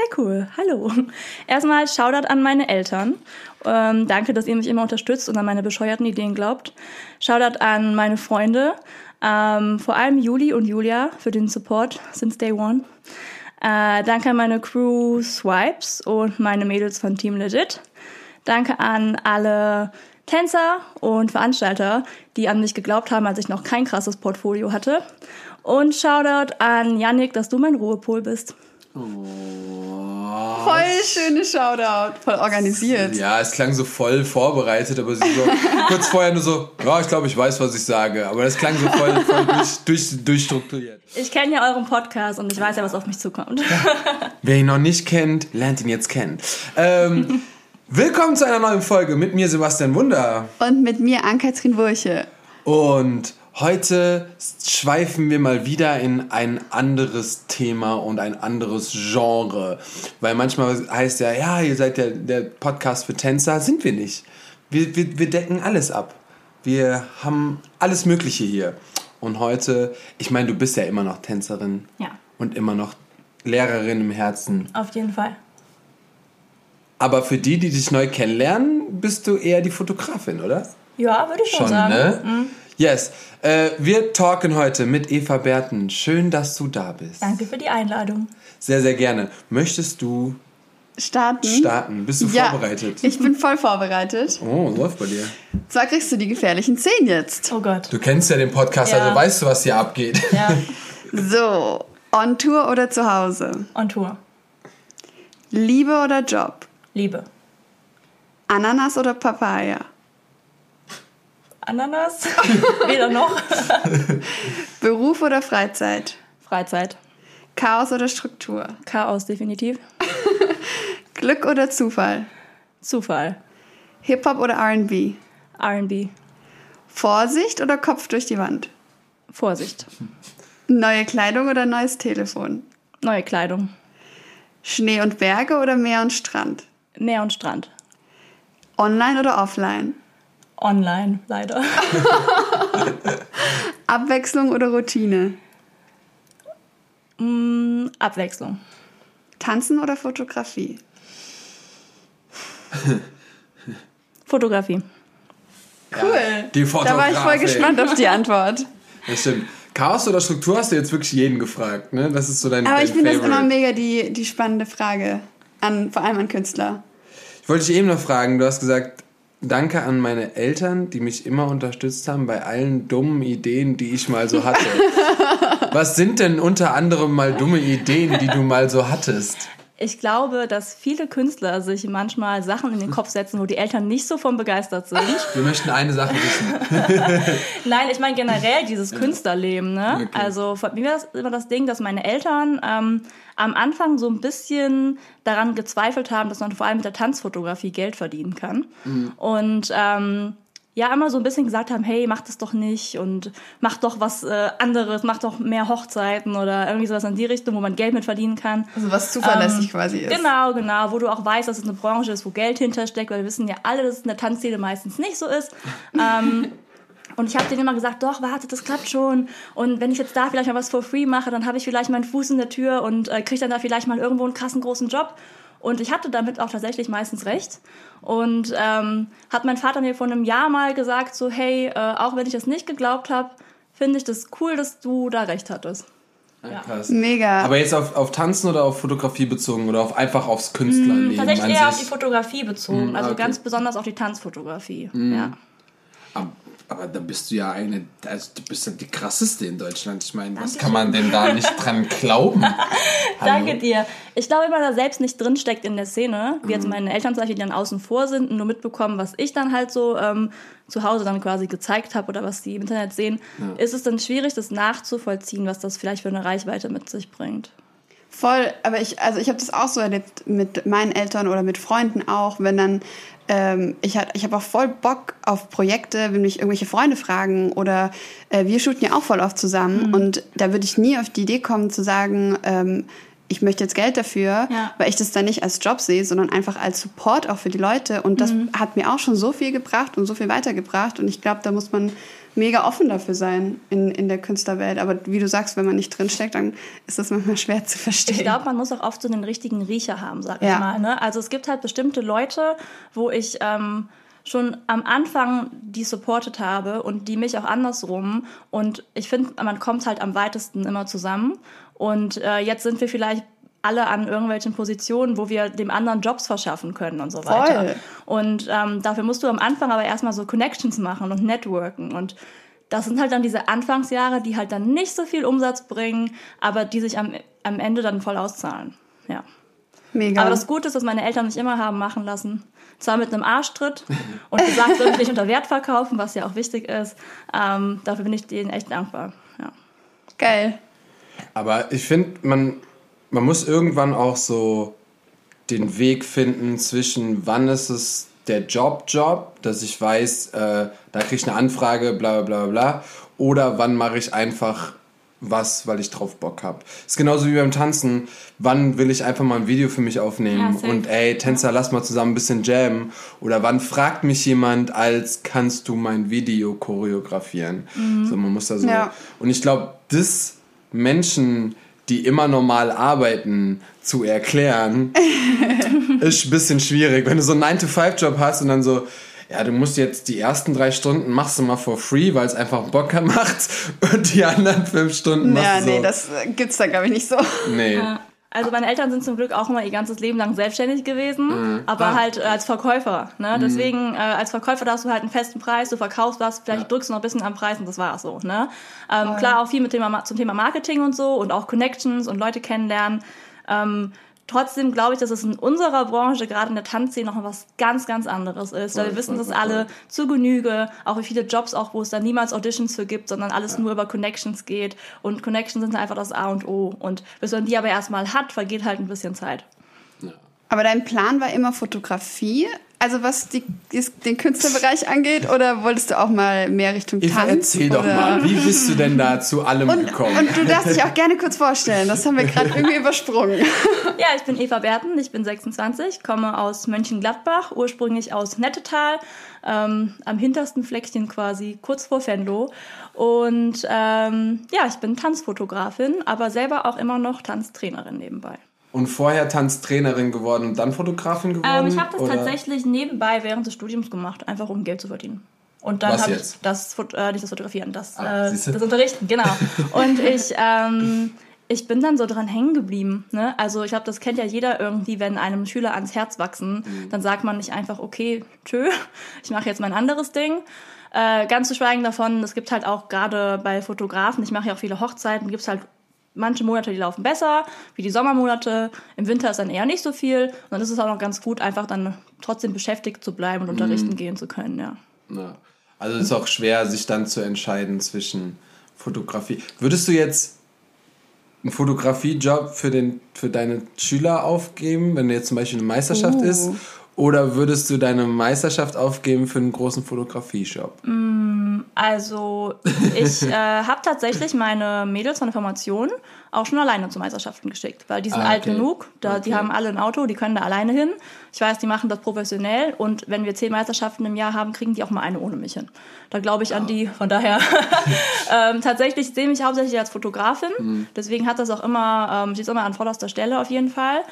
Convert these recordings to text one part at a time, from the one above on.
Sehr cool. Hallo. Erstmal Shoutout an meine Eltern. Ähm, danke, dass ihr mich immer unterstützt und an meine bescheuerten Ideen glaubt. Shoutout an meine Freunde, ähm, vor allem Juli und Julia für den Support since day one. Äh, danke an meine Crew Swipes und meine Mädels von Team Legit. Danke an alle Tänzer und Veranstalter, die an mich geglaubt haben, als ich noch kein krasses Portfolio hatte. Und Shoutout an Yannick, dass du mein Ruhepol bist. Oh. Voll schöne Shoutout, voll organisiert. Ja, es klang so voll vorbereitet, aber sie so kurz vorher nur so, ja, ich glaube, ich weiß, was ich sage. Aber das klang so voll, voll durch, durch, durchstrukturiert. Ich kenne ja euren Podcast und ich weiß ja, was auf mich zukommt. Wer ihn noch nicht kennt, lernt ihn jetzt kennen. Ähm, willkommen zu einer neuen Folge mit mir, Sebastian Wunder. Und mit mir, Ann-Kathrin Wurche. Und heute schweifen wir mal wieder in ein anderes Thema und ein anderes Genre. Weil manchmal heißt ja, ja, ihr seid der, der Podcast für Tänzer. Sind wir nicht. Wir, wir, wir decken alles ab. Wir haben alles Mögliche hier. Und heute, ich meine, du bist ja immer noch Tänzerin. Ja. Und immer noch Lehrerin im Herzen. Auf jeden Fall. Aber für die, die dich neu kennenlernen, bist du eher die Fotografin, oder? Ja, würde ich schon, Schon, sagen. ne? Mhm. Yes. Äh, wir talken heute mit Eva Berten. Schön, dass du da bist. Danke für die Einladung. Sehr, sehr gerne. Möchtest du Starten? starten? Bist du ja, vorbereitet? Ich bin voll vorbereitet. Oh, läuft bei dir. Zwar kriegst du die gefährlichen Zehn jetzt. Oh Gott. Du kennst ja den Podcast, Ja. also weißt du, was hier abgeht. Ja, So, on Tour oder zu Hause? on Tour. Liebe oder Job? Liebe. Ananas oder Papaya? Ananas? Weder noch. Beruf oder Freizeit? Freizeit. Chaos oder Struktur? Chaos, definitiv. Glück oder Zufall? Zufall. Hip-Hop oder RB? RB. Vorsicht oder Kopf durch die Wand? Vorsicht. Neue Kleidung oder neues Telefon? Neue Kleidung. Schnee und Berge oder Meer und Strand? Meer und Strand. Online oder offline? Online, leider. Abwechslung oder Routine? Mm, Abwechslung. Tanzen oder Fotografie? Fotografie. Cool. Die Da war ich voll gespannt auf die Antwort. Das stimmt. Chaos oder Struktur hast du jetzt wirklich jeden gefragt, ne? Das ist so dein, Aber dein ich finde das immer mega die, die spannende Frage. An, vor allem an Künstler. Ich wollte dich eben noch fragen, du hast gesagt, danke an meine Eltern, die mich immer unterstützt haben bei allen dummen Ideen, die ich mal so hatte. Was sind denn unter anderem mal dumme Ideen, die du mal so hattest? Ich glaube, dass viele Künstler sich manchmal Sachen in den Kopf setzen, wo die Eltern nicht so von begeistert sind. Wir möchten eine Sache wissen. Nein, ich meine generell dieses Künstlerleben. Ne? Okay. Also für mir war das immer das Ding, dass meine Eltern ähm, am Anfang so ein bisschen daran gezweifelt haben, dass man vor allem mit der Tanzfotografie Geld verdienen kann. Und ähm, ja, immer so ein bisschen gesagt haben, hey, mach das doch nicht und mach doch was äh, anderes, mach doch mehr Hochzeiten oder irgendwie sowas in die Richtung, wo man Geld mit verdienen kann. Also was zuverlässig Ähm, quasi ist. Genau, genau, wo du auch weißt, dass es eine Branche ist, wo Geld hintersteckt, weil wir wissen ja alle, dass es in der Tanzszene meistens nicht so ist. ähm, und ich habe denen immer gesagt, doch, warte, das klappt schon. Und wenn ich jetzt da vielleicht mal was for free mache, dann habe ich vielleicht meinen Fuß in der Tür und äh, kriege dann da vielleicht mal irgendwo einen krassen großen Job. Und ich hatte damit auch tatsächlich meistens recht. Und ähm, hat mein Vater mir vor einem Jahr mal gesagt, so, hey, äh, auch wenn ich das nicht geglaubt habe, finde ich das cool, dass du da recht hattest. Ja, krass. Mega. Aber jetzt auf, auf Tanzen oder auf Fotografie bezogen oder auf einfach aufs Künstlerleben Tatsächlich an eher auf die sich? Fotografie bezogen, Mm, also okay. ganz besonders auf die Tanzfotografie. Ja. Aber, aber da bist du ja eine, also du bist ja die krasseste in Deutschland. Ich meine, was kann man denn da nicht dran glauben? Danke dir. Ich glaube, wenn man da selbst nicht drinsteckt in der Szene, wie jetzt meine Eltern zum Beispiel, die dann außen vor sind und nur mitbekommen, was ich dann halt so ähm, zu Hause dann quasi gezeigt habe oder was die im Internet sehen, ist es dann schwierig, das nachzuvollziehen, was das vielleicht für eine Reichweite mit sich bringt. Voll, aber ich, also ich habe das auch so erlebt mit meinen Eltern oder mit Freunden auch, wenn dann, ähm, ich, hat- ich habe auch voll Bock auf Projekte, wenn mich irgendwelche Freunde fragen oder äh, wir shooten ja auch voll oft zusammen und da würde ich nie auf die Idee kommen zu sagen, ähm, ich möchte jetzt Geld dafür, Ja. weil ich das dann nicht als Job sehe, sondern einfach als Support auch für die Leute und das hat mir auch schon so viel gebracht und so viel weitergebracht und ich glaube, da muss man mega offen dafür sein in, in der Künstlerwelt. Aber wie du sagst, wenn man nicht drinsteckt, dann ist das manchmal schwer zu verstehen. Ich glaube, man muss auch oft so den richtigen Riecher haben, sag ja. ich mal. Ne? Also es gibt halt bestimmte Leute, wo ich ähm, schon am Anfang die supportet habe und die mich auch andersrum. Und ich finde, man kommt halt am weitesten immer zusammen. Und äh, jetzt sind wir vielleicht alle an irgendwelchen Positionen, wo wir dem anderen Jobs verschaffen können und so weiter. Voll. Und ähm, dafür musst du am Anfang aber erstmal so Connections machen und networken. Und das sind halt dann diese Anfangsjahre, die halt dann nicht so viel Umsatz bringen, aber die sich am, am Ende dann voll auszahlen. Ja. Mega. Aber das Gute ist, dass meine Eltern mich immer haben machen lassen. Zwar mit einem Arschtritt und gesagt, soll ich nicht unter Wert verkaufen, was ja auch wichtig ist. Ähm, dafür bin ich denen echt dankbar. Ja. Geil. Aber ich finde, man man muss irgendwann auch so den Weg finden zwischen, wann ist es der Job-Job, dass ich weiß, äh, da kriege ich eine Anfrage, bla bla bla, oder wann mache ich einfach was, weil ich drauf Bock habe. Ist genauso wie beim Tanzen. Wann will ich einfach mal ein Video für mich aufnehmen ja, und ey, Tänzer, lass mal zusammen ein bisschen jammen. Oder wann fragt mich jemand als, kannst du mein Video choreografieren? Mhm. So, man muss da so. Ja. Und ich glaube, das Menschen die immer normal arbeiten, zu erklären, ist ein bisschen schwierig. Wenn du so einen 9-to-5-Job hast und dann so, ja, du musst jetzt die ersten drei Stunden machst du mal for free, weil es einfach Bock macht und die anderen fünf Stunden machst ja, du so. Ja, nee, das gibt's da glaube ich nicht so. Nee. Ja. Also meine Eltern sind zum Glück auch immer ihr ganzes Leben lang selbstständig gewesen, mhm. aber ah. halt äh, als Verkäufer. Ne? Mhm. Deswegen, äh, als Verkäufer darfst du halt einen festen Preis, du verkaufst was, vielleicht ja. drückst du noch ein bisschen am Preis und das war's so. Ne? Ähm, oh. Klar, auch viel mit Thema, zum Thema Marketing und so und auch Connections und Leute kennenlernen. Ähm, Trotzdem glaube ich, dass es in unserer Branche, gerade in der Tanzszene, noch was ganz, ganz anderes ist. Weil wir wissen das alle zu Genüge, auch wie viele Jobs auch, wo es da niemals Auditions für gibt, sondern alles ja. nur über Connections geht. Und Connections sind einfach das A und O. Und bis man die aber erstmal hat, vergeht halt ein bisschen Zeit. Aber dein Plan war immer Fotografie, also was die, den Künstlerbereich angeht, oder wolltest du auch mal mehr Richtung Tanz? Eva, erzähl oder? doch mal, wie bist du denn da zu allem und, gekommen? Und du darfst dich auch gerne kurz vorstellen, das haben wir gerade irgendwie übersprungen. Ja, ich bin Eva Berten, ich bin 26, komme aus Mönchengladbach, ursprünglich aus Nettetal, ähm, am hintersten Fleckchen quasi, kurz vor Venlo. Und ähm, ja, ich bin Tanzfotografin, aber selber auch immer noch Tanztrainerin nebenbei. Und vorher Tanztrainerin geworden und dann Fotografin geworden? Ähm, ich habe das oder? tatsächlich nebenbei während des Studiums gemacht, einfach um Geld zu verdienen. Und dann habe ich das, äh, nicht das Fotografieren, das, ah, äh, das Unterrichten, genau. und ich, ähm, ich bin dann so dran hängen geblieben. Ne? Also ich glaube, das kennt ja jeder irgendwie, wenn einem Schüler ans Herz wachsen, mhm. dann sagt man nicht einfach, okay, tschö, ich mache jetzt mein anderes Ding. Äh, ganz zu schweigen davon, es gibt halt auch gerade bei Fotografen, ich mache ja auch viele Hochzeiten, gibt es halt manche Monate, die laufen besser, wie die Sommermonate. Im Winter ist dann eher nicht so viel. Und dann ist es auch noch ganz gut, einfach dann trotzdem beschäftigt zu bleiben und unterrichten mhm. gehen zu können, ja. ja. Also es ist auch schwer, sich dann zu entscheiden zwischen Fotografie. Würdest du jetzt einen Fotografiejob für, den, für deine Schüler aufgeben, wenn jetzt zum Beispiel eine Meisterschaft uh. ist? Oder würdest du deine Meisterschaft aufgeben für einen großen Fotografieshop? Mm, also ich äh, habe tatsächlich meine Mädels von der Formation auch schon alleine zu Meisterschaften geschickt, weil die sind ah, okay. alt genug, da, okay. die haben alle ein Auto, die können da alleine hin. Ich weiß, die machen das professionell und wenn wir zehn Meisterschaften im Jahr haben, kriegen die auch mal eine ohne mich hin. Da glaube ich an die, von daher. ähm, tatsächlich sehe ich mich hauptsächlich als Fotografin, mhm. deswegen hat das auch immer, ähm, steht immer an vorderster Stelle auf jeden Fall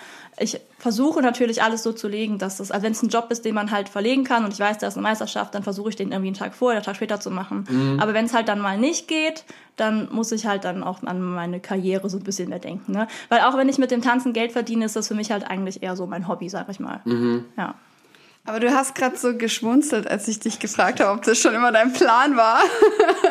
ich versuche natürlich alles so zu legen, dass das, also wenn es ein Job ist, den man halt verlegen kann und ich weiß, da ist eine Meisterschaft, dann versuche ich den irgendwie einen Tag vorher, einen Tag später zu machen. Mhm. Aber wenn es halt dann mal nicht geht, dann muss ich halt dann auch an meine Karriere so ein bisschen mehr denken. Ne? Weil auch wenn ich mit dem Tanzen Geld verdiene, ist das für mich halt eigentlich eher so mein Hobby, sag ich mal. Mhm. Ja. Aber du hast gerade so geschmunzelt, als ich dich gefragt habe, ob das schon immer dein Plan war.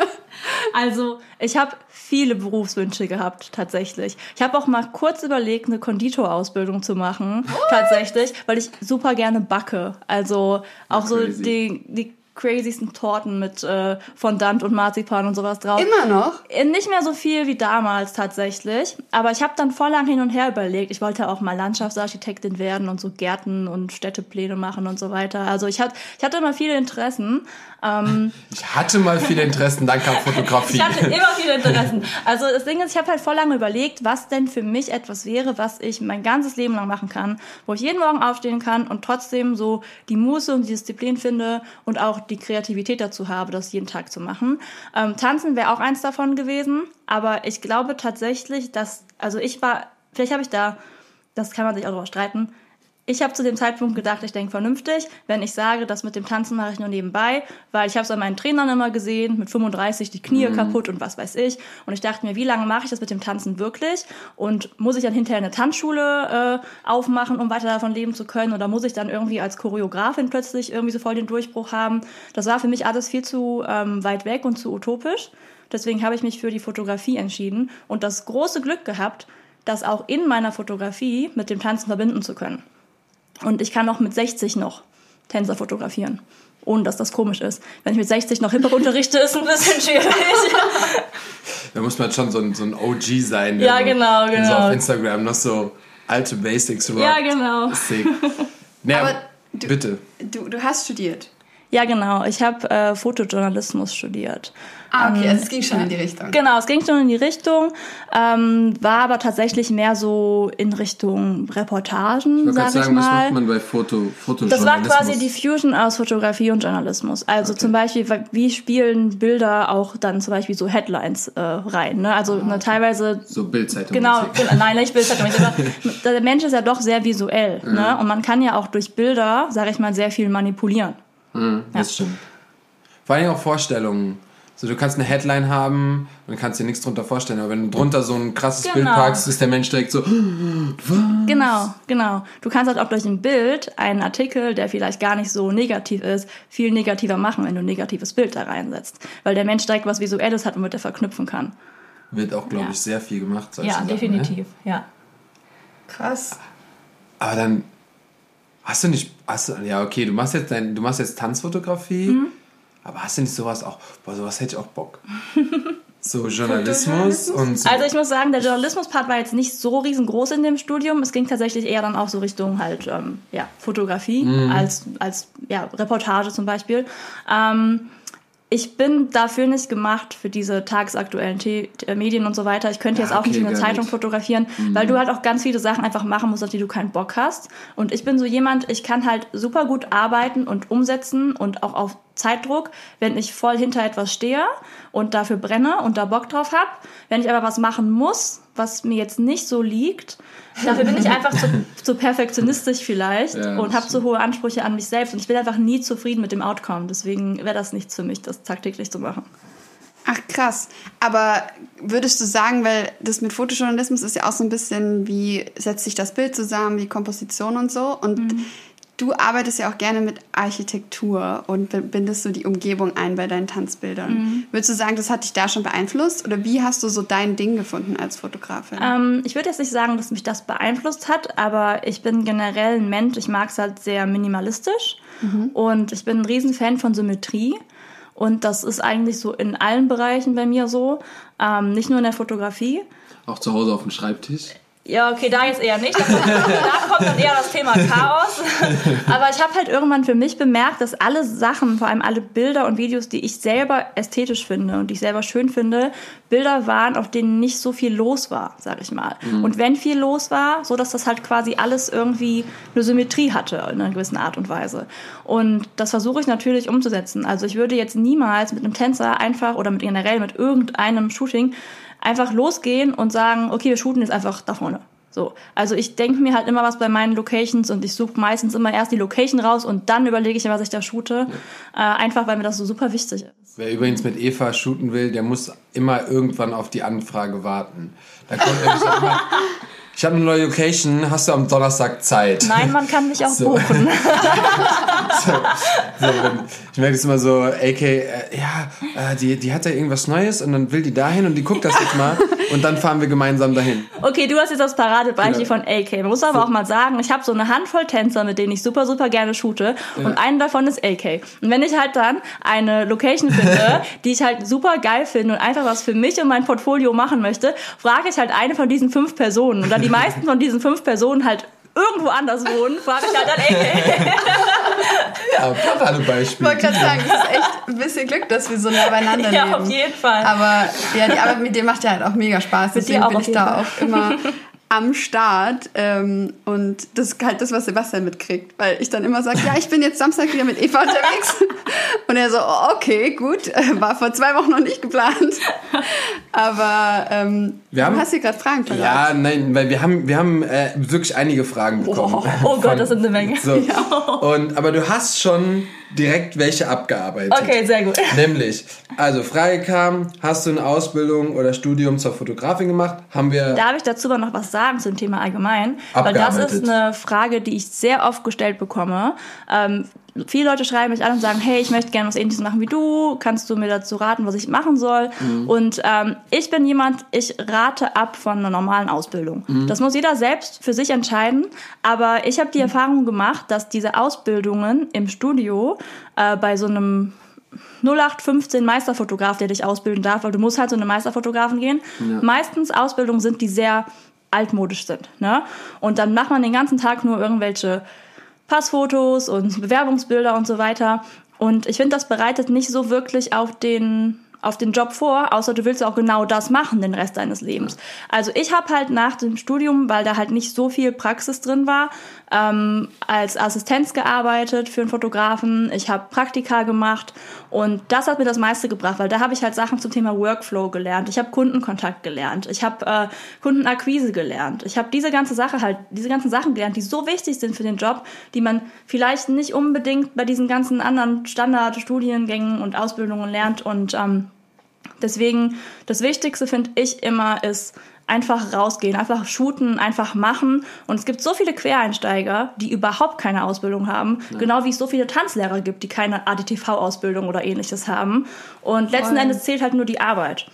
also, ich habe viele Berufswünsche gehabt, tatsächlich. Ich habe auch mal kurz überlegt, eine Konditorausbildung zu machen, What? tatsächlich, weil ich super gerne backe. Also auch so die, die crazysten Torten mit äh, Fondant und Marzipan und sowas drauf. Immer noch? Äh, nicht mehr so viel wie damals tatsächlich. Aber ich habe dann voll lang hin und her überlegt. Ich wollte auch mal Landschaftsarchitektin werden und so Gärten und Städtepläne machen und so weiter. Also ich, hat, ich hatte immer viele Interessen. Ähm, ich hatte mal viele Interessen, danke an Fotografie. ich hatte immer viele Interessen. Also das Ding ist, ich habe halt voll lange überlegt, was denn für mich etwas wäre, was ich mein ganzes Leben lang machen kann, wo ich jeden Morgen aufstehen kann und trotzdem so die Muße und die Disziplin finde und auch die Kreativität dazu habe, das jeden Tag zu machen. Ähm, Tanzen wäre auch eins davon gewesen, aber ich glaube tatsächlich, dass, also ich war, vielleicht habe ich da, das kann man sich auch darüber streiten, ich habe zu dem Zeitpunkt gedacht, ich denke vernünftig, wenn ich sage, das mit dem Tanzen mache ich nur nebenbei, weil ich habe es an meinen Trainern immer gesehen, mit 35 die Knie mhm. kaputt und was weiß ich. Und ich dachte mir, wie lange mache ich das mit dem Tanzen wirklich? Und muss ich dann hinterher eine Tanzschule äh, aufmachen, um weiter davon leben zu können? Oder muss ich dann irgendwie als Choreografin plötzlich irgendwie so voll den Durchbruch haben? Das war für mich alles viel zu ähm, weit weg und zu utopisch. Deswegen habe ich mich für die Fotografie entschieden und das große Glück gehabt, das auch in meiner Fotografie mit dem Tanzen verbinden zu können. Und ich kann auch mit 60 noch Tänzer fotografieren, ohne dass das komisch ist. Wenn ich mit 60 noch Hip-Hop unterrichte, ist ein bisschen schwierig. da muss man schon so ein, so ein OG sein. Ja, genau, genau. So auf Instagram noch so alte Basics rock. Ja, genau. Aber du, bitte. Du, du hast studiert. Ja, genau. Ich habe äh, Fotojournalismus studiert. Ah, okay, also es ging schon in die Richtung. Genau, es ging schon in die Richtung, ähm, war aber tatsächlich mehr so in Richtung Reportagen, ich sag sagen, ich mal. Was macht man bei Foto, Das war quasi die Fusion aus Fotografie und Journalismus. Also okay. zum Beispiel, wie spielen Bilder auch dann zum Beispiel so Headlines äh, rein. Ne? Also ah, okay. ne, teilweise... So Bildzeitung. Genau, nein, nicht Bildzeitung. aber der Mensch ist ja doch sehr visuell. Mhm. Ne? Und man kann ja auch durch Bilder, sag ich mal, sehr viel manipulieren. Mhm, das ja. stimmt. Vor allem auch Vorstellungen. So, du kannst eine Headline haben und kannst dir nichts drunter vorstellen, aber wenn du drunter so ein krasses genau. Bild packst, ist der Mensch direkt so, was? Genau, genau. Du kannst halt auch durch ein Bild einen Artikel, der vielleicht gar nicht so negativ ist, viel negativer machen, wenn du ein negatives Bild da reinsetzt. Weil der Mensch direkt was Visuelles hat, womit er verknüpfen kann. Wird auch, glaube ja. ich, sehr viel gemacht. Ja, Sachen, definitiv, ne? ja. Krass. Aber dann hast du nicht, hast du, ja, okay, du machst jetzt, dein, du machst jetzt Tanzfotografie. Mhm aber hast du nicht sowas auch? Boah, sowas hätte ich auch Bock. So Journalismus und so. Also ich muss sagen, der Journalismus-Part war jetzt nicht so riesengroß in dem Studium. Es ging tatsächlich eher dann auch so Richtung halt ähm, ja, Fotografie mhm. als, als ja, Reportage zum Beispiel. Ähm, ich bin dafür nicht gemacht, für diese tagesaktuellen The äh, Medien und so weiter. Ich könnte jetzt ja, okay, auch nicht eine Zeitung nicht. fotografieren, mhm. weil du halt auch ganz viele Sachen einfach machen musst, auf die du keinen Bock hast. Und ich bin so jemand, ich kann halt super gut arbeiten und umsetzen und auch auf Zeitdruck, wenn ich voll hinter etwas stehe und dafür brenne und da Bock drauf habe. Wenn ich aber was machen muss, was mir jetzt nicht so liegt, dafür bin ich einfach zu, zu perfektionistisch vielleicht ja, und habe zu hohe Ansprüche an mich selbst und ich bin einfach nie zufrieden mit dem Outcome. Deswegen wäre das nichts für mich, das tagtäglich zu machen. Ach krass. Aber würdest du sagen, weil das mit Fotojournalismus ist ja auch so ein bisschen wie setzt sich das Bild zusammen, wie Komposition und so. Und mhm. Du arbeitest ja auch gerne mit Architektur und bindest so die Umgebung ein bei deinen Tanzbildern. Mhm. Würdest du sagen, das hat dich da schon beeinflusst? Oder wie hast du so dein Ding gefunden als Fotografin? Ähm, ich würde jetzt nicht sagen, dass mich das beeinflusst hat, aber ich bin generell ein Mensch, ich mag es halt sehr minimalistisch mhm. und ich bin ein Riesenfan von Symmetrie. Und das ist eigentlich so in allen Bereichen bei mir so, ähm, nicht nur in der Fotografie. Auch zu Hause auf dem Schreibtisch? Ja, okay, da jetzt eher nicht. Da kommt, da kommt dann eher das Thema Chaos. Aber ich habe halt irgendwann für mich bemerkt, dass alle Sachen, vor allem alle Bilder und Videos, die ich selber ästhetisch finde und die ich selber schön finde, Bilder waren, auf denen nicht so viel los war, sag ich mal. Mhm. Und wenn viel los war, so dass das halt quasi alles irgendwie eine Symmetrie hatte in einer gewissen Art und Weise. Und das versuche ich natürlich umzusetzen. Also ich würde jetzt niemals mit einem Tänzer einfach oder mit generell mit irgendeinem Shooting einfach losgehen und sagen, okay, wir shooten jetzt einfach da vorne. So. Also ich denke mir halt immer was bei meinen Locations und ich suche meistens immer erst die Location raus und dann überlege ich mir, was ich da shoote. Ja. Äh, einfach weil mir das so super wichtig ist. Wer übrigens mit Eva shooten will, der muss immer irgendwann auf die Anfrage warten. Da kommt nämlich immer, ich habe eine neue Location, hast du am Donnerstag Zeit? Nein, man kann mich auch so. buchen. so, so, ich merke es immer so, AK, äh, ja, äh, die, die hat ja irgendwas Neues und dann will die dahin und die guckt das jetzt mal und dann fahren wir gemeinsam dahin. Okay, du hast jetzt das Paradebeispiel genau. von AK. Man muss aber auch mal sagen, ich habe so eine Handvoll Tänzer, mit denen ich super, super gerne shoote ja. und einen davon ist AK. Und wenn ich halt dann eine Location finde, die ich halt super geil finde und einfach was für mich und mein Portfolio machen möchte, frage ich halt eine von diesen fünf Personen und dann die meisten von diesen fünf Personen halt irgendwo anders wohnen, frage ich halt dann, ey. ja, Paradebeispiel. Ich wollte gerade sagen, es ist echt ein bisschen Glück, dass wir so nah beieinander ja, leben. Ja, auf jeden Fall. Aber ja, die Arbeit mit dir macht ja halt auch mega Spaß. Deswegen bin ich da auch immer am Start ähm, und das ist halt das, was Sebastian mitkriegt, weil ich dann immer sage, ja, ich bin jetzt Samstag wieder mit Eva unterwegs und er so, oh, okay, gut, war vor zwei Wochen noch nicht geplant, aber ähm, Wir haben- du hast hier gerade Fragen parat. Ja, nein, weil wir haben, wir haben äh, wirklich einige Fragen bekommen. Oh Gott, das sind eine Menge. So. Und, aber du hast schon direkt welche abgearbeitet. Okay, sehr gut. Nämlich, also Frage kam, hast du eine Ausbildung oder Studium zur Fotografin gemacht? Haben wir Darf ich dazu aber noch was sagen zum Thema allgemein? Weil das ist eine Frage, die ich sehr oft gestellt bekomme. Ähm, viele Leute schreiben mich an und sagen, hey, ich möchte gerne was ähnliches machen wie du. Kannst du mir dazu raten, was ich machen soll? Mhm. Und ähm, ich bin jemand, ich rate ab von einer normalen Ausbildung. Mhm. Das muss jeder selbst für sich entscheiden. Aber ich habe die Erfahrung gemacht, dass diese Ausbildungen im Studio äh, bei so einem 0815 Meisterfotograf, der dich ausbilden darf, weil du musst halt so eine Meisterfotografen gehen. Meistens Ausbildungen sind, die sehr altmodisch sind. Ne? Und dann macht man den ganzen Tag nur irgendwelche Passfotos und Bewerbungsbilder und so weiter. Und ich finde, das bereitet nicht so wirklich auf den auf den Job vor, außer du willst auch genau das machen den Rest deines Lebens. Also ich habe halt nach dem Studium, weil da halt nicht so viel Praxis drin war, ähm, als Assistenz gearbeitet für einen Fotografen. Ich habe Praktika gemacht und das hat mir das meiste gebracht, weil da habe ich halt Sachen zum Thema Workflow gelernt. Ich habe Kundenkontakt gelernt. Ich habe äh, Kundenakquise gelernt. Ich habe diese ganze Sache halt, diese ganzen Sachen gelernt, die so wichtig sind für den Job, die man vielleicht nicht unbedingt bei diesen ganzen anderen Standardstudiengängen und Ausbildungen lernt und ähm, Deswegen, das Wichtigste finde ich immer ist einfach rausgehen, einfach shooten, einfach machen. Und es gibt so viele Quereinsteiger, die überhaupt keine Ausbildung haben, genau wie es so viele Tanzlehrer gibt, die keine ADTV-Ausbildung oder ähnliches haben. Und letzten Voll. Endes zählt halt nur die Arbeit.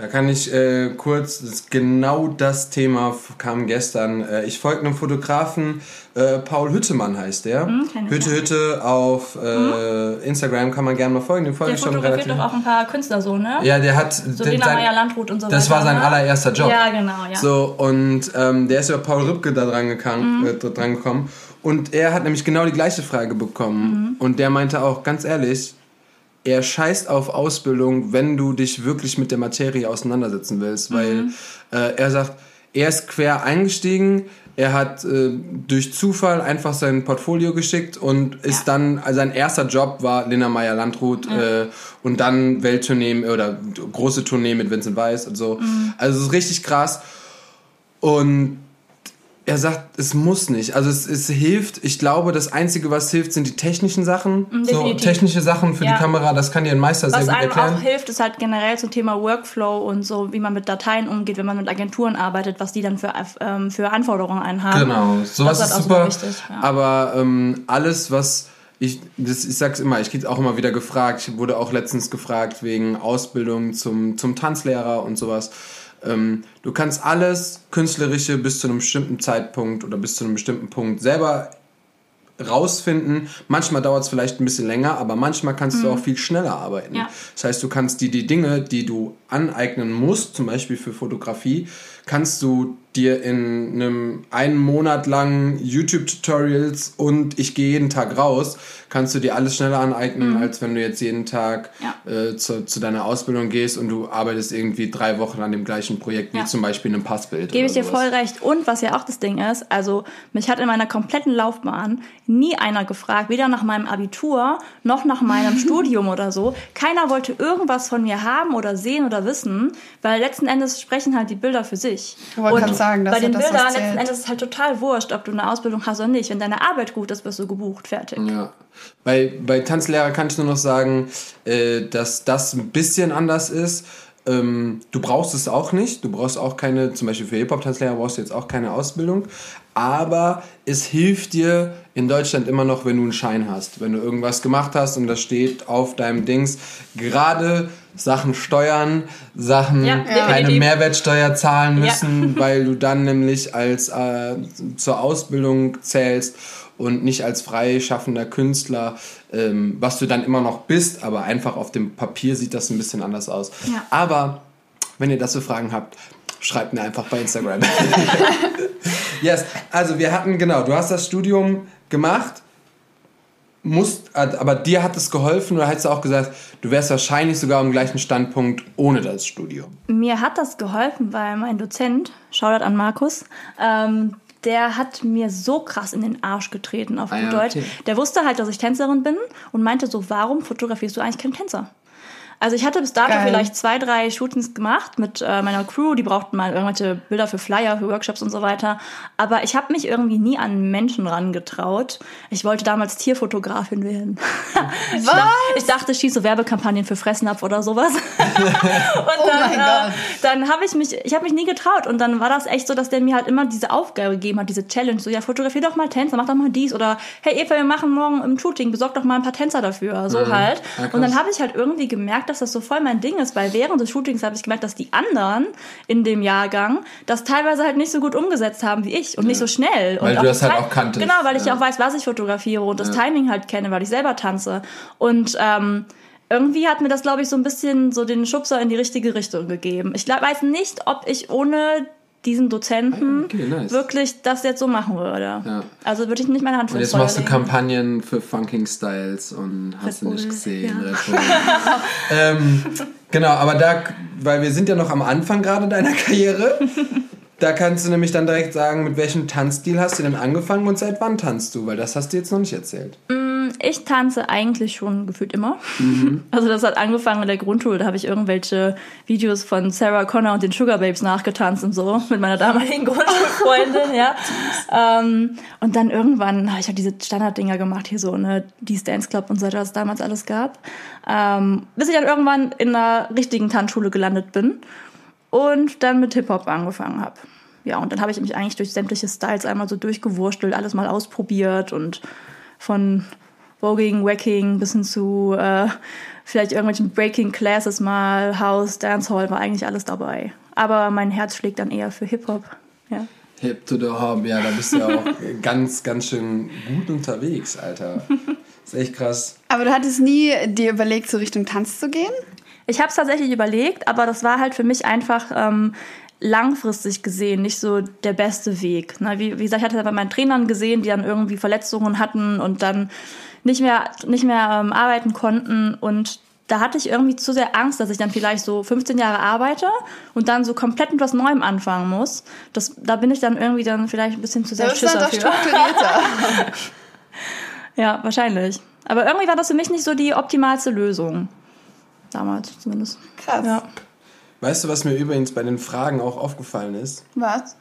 Da kann ich äh, kurz, das genau das Thema kam gestern. Äh, ich folge einem Fotografen, äh, Paul Hüttemann heißt der. Hm, Hütte. Hütte auf äh, Instagram kann man gerne mal folgen. Den folge Der ich schon relativ. doch auch ein paar Künstler so, ne? Ja, der hat. So der- Lena sein- Meyer-Landrut und so Das weiter. war sein ne? allererster Job. Ja, genau, ja. So, und ähm, der ist über Paul Rübke da dran, gekannt, Mhm. äh, dran gekommen. Und er hat nämlich genau die gleiche Frage bekommen. Mhm. Und der meinte auch, ganz ehrlich, er scheißt auf Ausbildung, wenn du dich wirklich mit der Materie auseinandersetzen willst. Weil Mhm. äh, er sagt, er ist quer eingestiegen, er hat äh, durch Zufall einfach sein Portfolio geschickt und ist dann, also sein erster Job war Lena Meyer-Landrut äh, und dann Welttournee oder große Tournee mit Vincent Weiss und so. Mhm. Also es ist richtig krass. Und er sagt, es muss nicht. Also es, es hilft. Ich glaube, das Einzige, was hilft, sind die technischen Sachen. so Mhm, definitiv. technische Sachen für Ja. die Kamera, das kann dir ein Meister sehr Was gut einem erklären. auch hilft, ist halt generell zum Thema Workflow und so, wie man mit Dateien umgeht, wenn man mit Agenturen arbeitet, was die dann für, ähm, für Anforderungen einen haben. Genau, sowas Das ist auch super. wichtig, ja. Aber ähm, alles, was ich, das, ich sag's immer, ich krieg's auch immer wieder gefragt. Ich wurde auch letztens gefragt wegen Ausbildung zum, zum Tanzlehrer und sowas. Ähm, du kannst alles Künstlerische bis zu einem bestimmten Zeitpunkt oder bis zu einem bestimmten Punkt selber rausfinden. Manchmal dauert es vielleicht ein bisschen länger, aber manchmal kannst du auch viel schneller arbeiten. Ja. Das heißt, du kannst dir die Dinge, die du aneignen musst, zum Beispiel für Fotografie, kannst du dir in einem einen Monat lang YouTube-Tutorials und ich gehe jeden Tag raus, kannst du dir alles schneller aneignen, als wenn du jetzt jeden Tag Ja. äh, zu, zu deiner Ausbildung gehst und du arbeitest irgendwie drei Wochen an dem gleichen Projekt, wie Ja. zum Beispiel einem Passbild. Gebe ich dir voll recht. Und was ja auch das Ding ist, also mich hat in meiner kompletten Laufbahn nie einer gefragt, weder nach meinem Abitur noch nach meinem Studium oder so. Keiner wollte irgendwas von mir haben oder sehen oder wissen, weil letzten Endes sprechen halt die Bilder für sich. Ich wollte gerade sagen, das bei ist den das, Bildern letzten Endes ist es halt total wurscht, ob du eine Ausbildung hast oder nicht. Wenn deine Arbeit gut ist, wirst du gebucht, fertig. Ja. Bei, bei Tanzlehrer kann ich nur noch sagen, äh, dass das ein bisschen anders ist. Ähm, du brauchst es auch nicht. Du brauchst auch keine, zum Beispiel für Hip-Hop-Tanzlehrer brauchst du jetzt auch keine Ausbildung. Aber es hilft dir in Deutschland immer noch, wenn du einen Schein hast. Wenn du irgendwas gemacht hast und das steht auf deinem Dings. Gerade Sachen steuern, Sachen Ja, keine. Mehrwertsteuer zahlen Ja. müssen, weil du dann nämlich als äh, zur Ausbildung zählst und nicht als freischaffender Künstler, ähm, was du dann immer noch bist, aber einfach auf dem Papier sieht das ein bisschen anders aus. Ja. Aber wenn ihr dazu Fragen habt, schreibt mir einfach bei Instagram. yes, also wir hatten, genau, du hast das Studium gemacht. musst, aber dir hat es geholfen oder hättest du auch gesagt, du wärst wahrscheinlich sogar am gleichen Standpunkt ohne das Studium? Mir hat das geholfen, weil mein Dozent, Shoutout an Markus, ähm, der hat mir so krass in den Arsch getreten auf Ah gut ja, Deutsch. okay. Der wusste halt, dass ich Tänzerin bin und meinte so, warum fotografierst du eigentlich keinen Tänzer? Also ich hatte bis dato Geil. vielleicht zwei, drei Shootings gemacht mit äh, meiner Crew, die brauchten mal irgendwelche Bilder für Flyer, für Workshops und so weiter. Aber ich habe mich irgendwie nie an Menschen rangetraut. Ich wollte damals Tierfotografin werden. Ich, Was? dach, ich dachte, ich schieße Werbekampagnen für Fressnapf oder sowas. und dann, mein äh, dann habe ich mich, ich habe mich nie getraut und dann war das echt so, dass der mir halt immer diese Aufgabe gegeben hat, diese Challenge, so ja, fotografier doch mal Tänzer, mach doch mal dies oder hey Eva, wir machen morgen im Shooting, besorg doch mal ein paar Tänzer dafür, so halt. Ja, und dann habe ich halt irgendwie gemerkt, dass das so voll mein Ding ist, weil während des Shootings habe ich gemerkt, dass die anderen in dem Jahrgang das teilweise halt nicht so gut umgesetzt haben wie ich und nicht so schnell. Weil und du das halt auch kanntest. Genau, weil ich ja Ja. auch weiß, was ich fotografiere und das Timing halt kenne, weil ich selber tanze. Und ähm, irgendwie hat mir das, glaube ich, so ein bisschen so den Schubser in die richtige Richtung gegeben. Ich glaub, weiß nicht, ob ich ohne diesen Dozenten Okay, nice. wirklich das jetzt so machen würde. Ja. Also würde ich nicht meine Hand Und jetzt machst du. Kampagnen für Funking Styles und hast du nicht gesehen. ja. Ähm, genau, aber da, weil wir sind ja noch am Anfang gerade deiner Karriere, da kannst du nämlich dann direkt sagen, mit welchem Tanzstil hast du denn angefangen und seit wann tanzt du? Weil das hast du jetzt noch nicht erzählt. Ich tanze eigentlich schon gefühlt immer. Mhm. Also das hat angefangen in der Grundschule. Da habe ich irgendwelche Videos von Sarah Connor und den Sugar Babes nachgetanzt und so mit meiner damaligen Grundschulfreundin, ja. Ähm, und dann irgendwann habe ich halt diese Standarddinger gemacht hier so, ne, die Dance Club und so weiter, was es damals alles gab. Ähm, bis ich dann irgendwann in einer richtigen Tanzschule gelandet bin und dann mit Hip Hop angefangen habe. Ja, und dann habe ich mich eigentlich durch sämtliche Styles einmal so durchgewurstelt, alles mal ausprobiert und von Voging, Wacking bis hin zu äh, vielleicht irgendwelchen Breaking Classes mal, House, Dancehall, war eigentlich alles dabei. Aber mein Herz schlägt dann eher für Hip-Hop. Ja. Hip to the Hop, ja, da bist du ja auch ganz, ganz schön gut unterwegs, Alter. ist echt krass. Aber du hattest nie dir überlegt, so Richtung Tanz zu gehen? Ich habe es tatsächlich überlegt, aber das war halt für mich einfach ähm, langfristig gesehen nicht so der beste Weg. Na, wie, wie gesagt, ich hatte bei meinen Trainern gesehen, die dann irgendwie Verletzungen hatten und dann nicht mehr, nicht mehr ähm, arbeiten konnten. Und da hatte ich irgendwie zu sehr Angst, dass ich dann vielleicht so 15 Jahre arbeite und dann so komplett mit was Neuem anfangen muss. Das, da bin ich dann irgendwie dann vielleicht ein bisschen zu sehr Das ist dann strukturierter. Ja, wahrscheinlich. Aber irgendwie war das für mich nicht so die optimalste Lösung. Damals zumindest. Krass. Ja. Weißt du, was mir übrigens bei den Fragen auch aufgefallen ist? Was?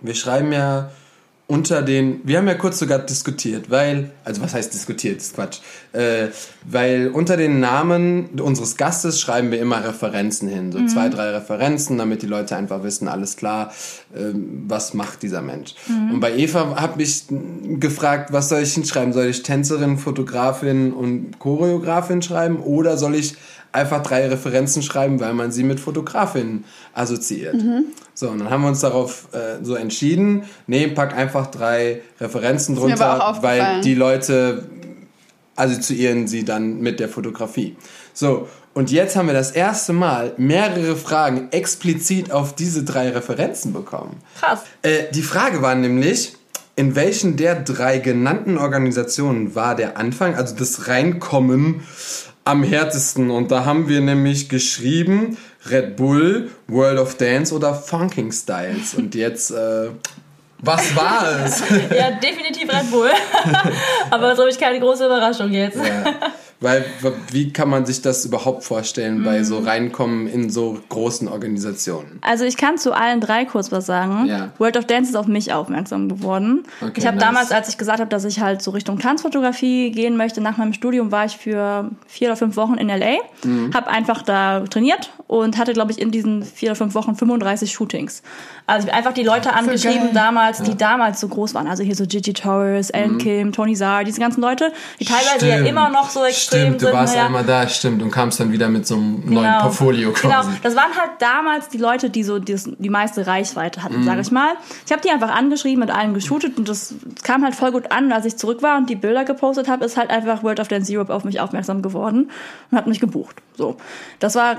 Wir schreiben ja unter den, wir haben ja kurz sogar diskutiert, weil, also was heißt diskutiert, das ist Quatsch, äh, weil unter den Namen unseres Gastes schreiben wir immer Referenzen hin, so zwei, drei Referenzen, damit die Leute einfach wissen, alles klar, ähm, was macht dieser Mensch. Und bei Eva habe ich gefragt, was soll ich hinschreiben? Soll ich Tänzerin, Fotografin und Choreografin schreiben oder soll ich einfach drei Referenzen schreiben, weil man sie mit Fotografin assoziiert. So, und dann haben wir uns darauf äh, so entschieden, nee, pack einfach drei Referenzen drunter, weil die Leute assoziieren sie dann mit der Fotografie. So, und jetzt haben wir das erste Mal mehrere Fragen explizit auf diese drei Referenzen bekommen. Krass. Äh, die Frage war nämlich, in welchen der drei genannten Organisationen war der Anfang, also das Reinkommen, am härtesten? Und da haben wir nämlich geschrieben Red Bull, World of Dance oder Funking Styles. Und jetzt, äh, was war es? Ja, definitiv Red Bull. Aber das ist, glaube ich, keine große Überraschung jetzt. ja. Weil, wie kann man sich das überhaupt vorstellen bei so Reinkommen in so großen Organisationen? Also ich kann zu allen drei kurz was sagen. Ja. World of Dance ist auf mich aufmerksam geworden. Okay, ich habe nice. damals, als ich gesagt habe, dass ich halt so Richtung Tanzfotografie gehen möchte, nach meinem Studium war ich für vier oder fünf Wochen in LA, Mhm. habe einfach da trainiert und hatte, glaube ich, in diesen vier oder fünf Wochen 35 Shootings. Also ich habe einfach die Leute angeschrieben geil. damals, die damals so groß waren. Also hier so Gigi Torres, Ellen Kim, Tony Saar, diese ganzen Leute, die teilweise ja Mhm. Stimmt. immer noch so extrem Stimmt, du warst ja. einmal da, stimmt, und kamst dann wieder mit so einem neuen Portfolio quasi. Genau, das waren halt damals die Leute, die so die, die meiste Reichweite hatten, Mhm. sage ich mal. Ich habe die einfach angeschrieben, mit allen geshootet und das kam halt voll gut an. Und als ich zurück war und die Bilder gepostet habe, ist halt einfach World of Dance Europe auf mich aufmerksam geworden und hat mich gebucht. So, das war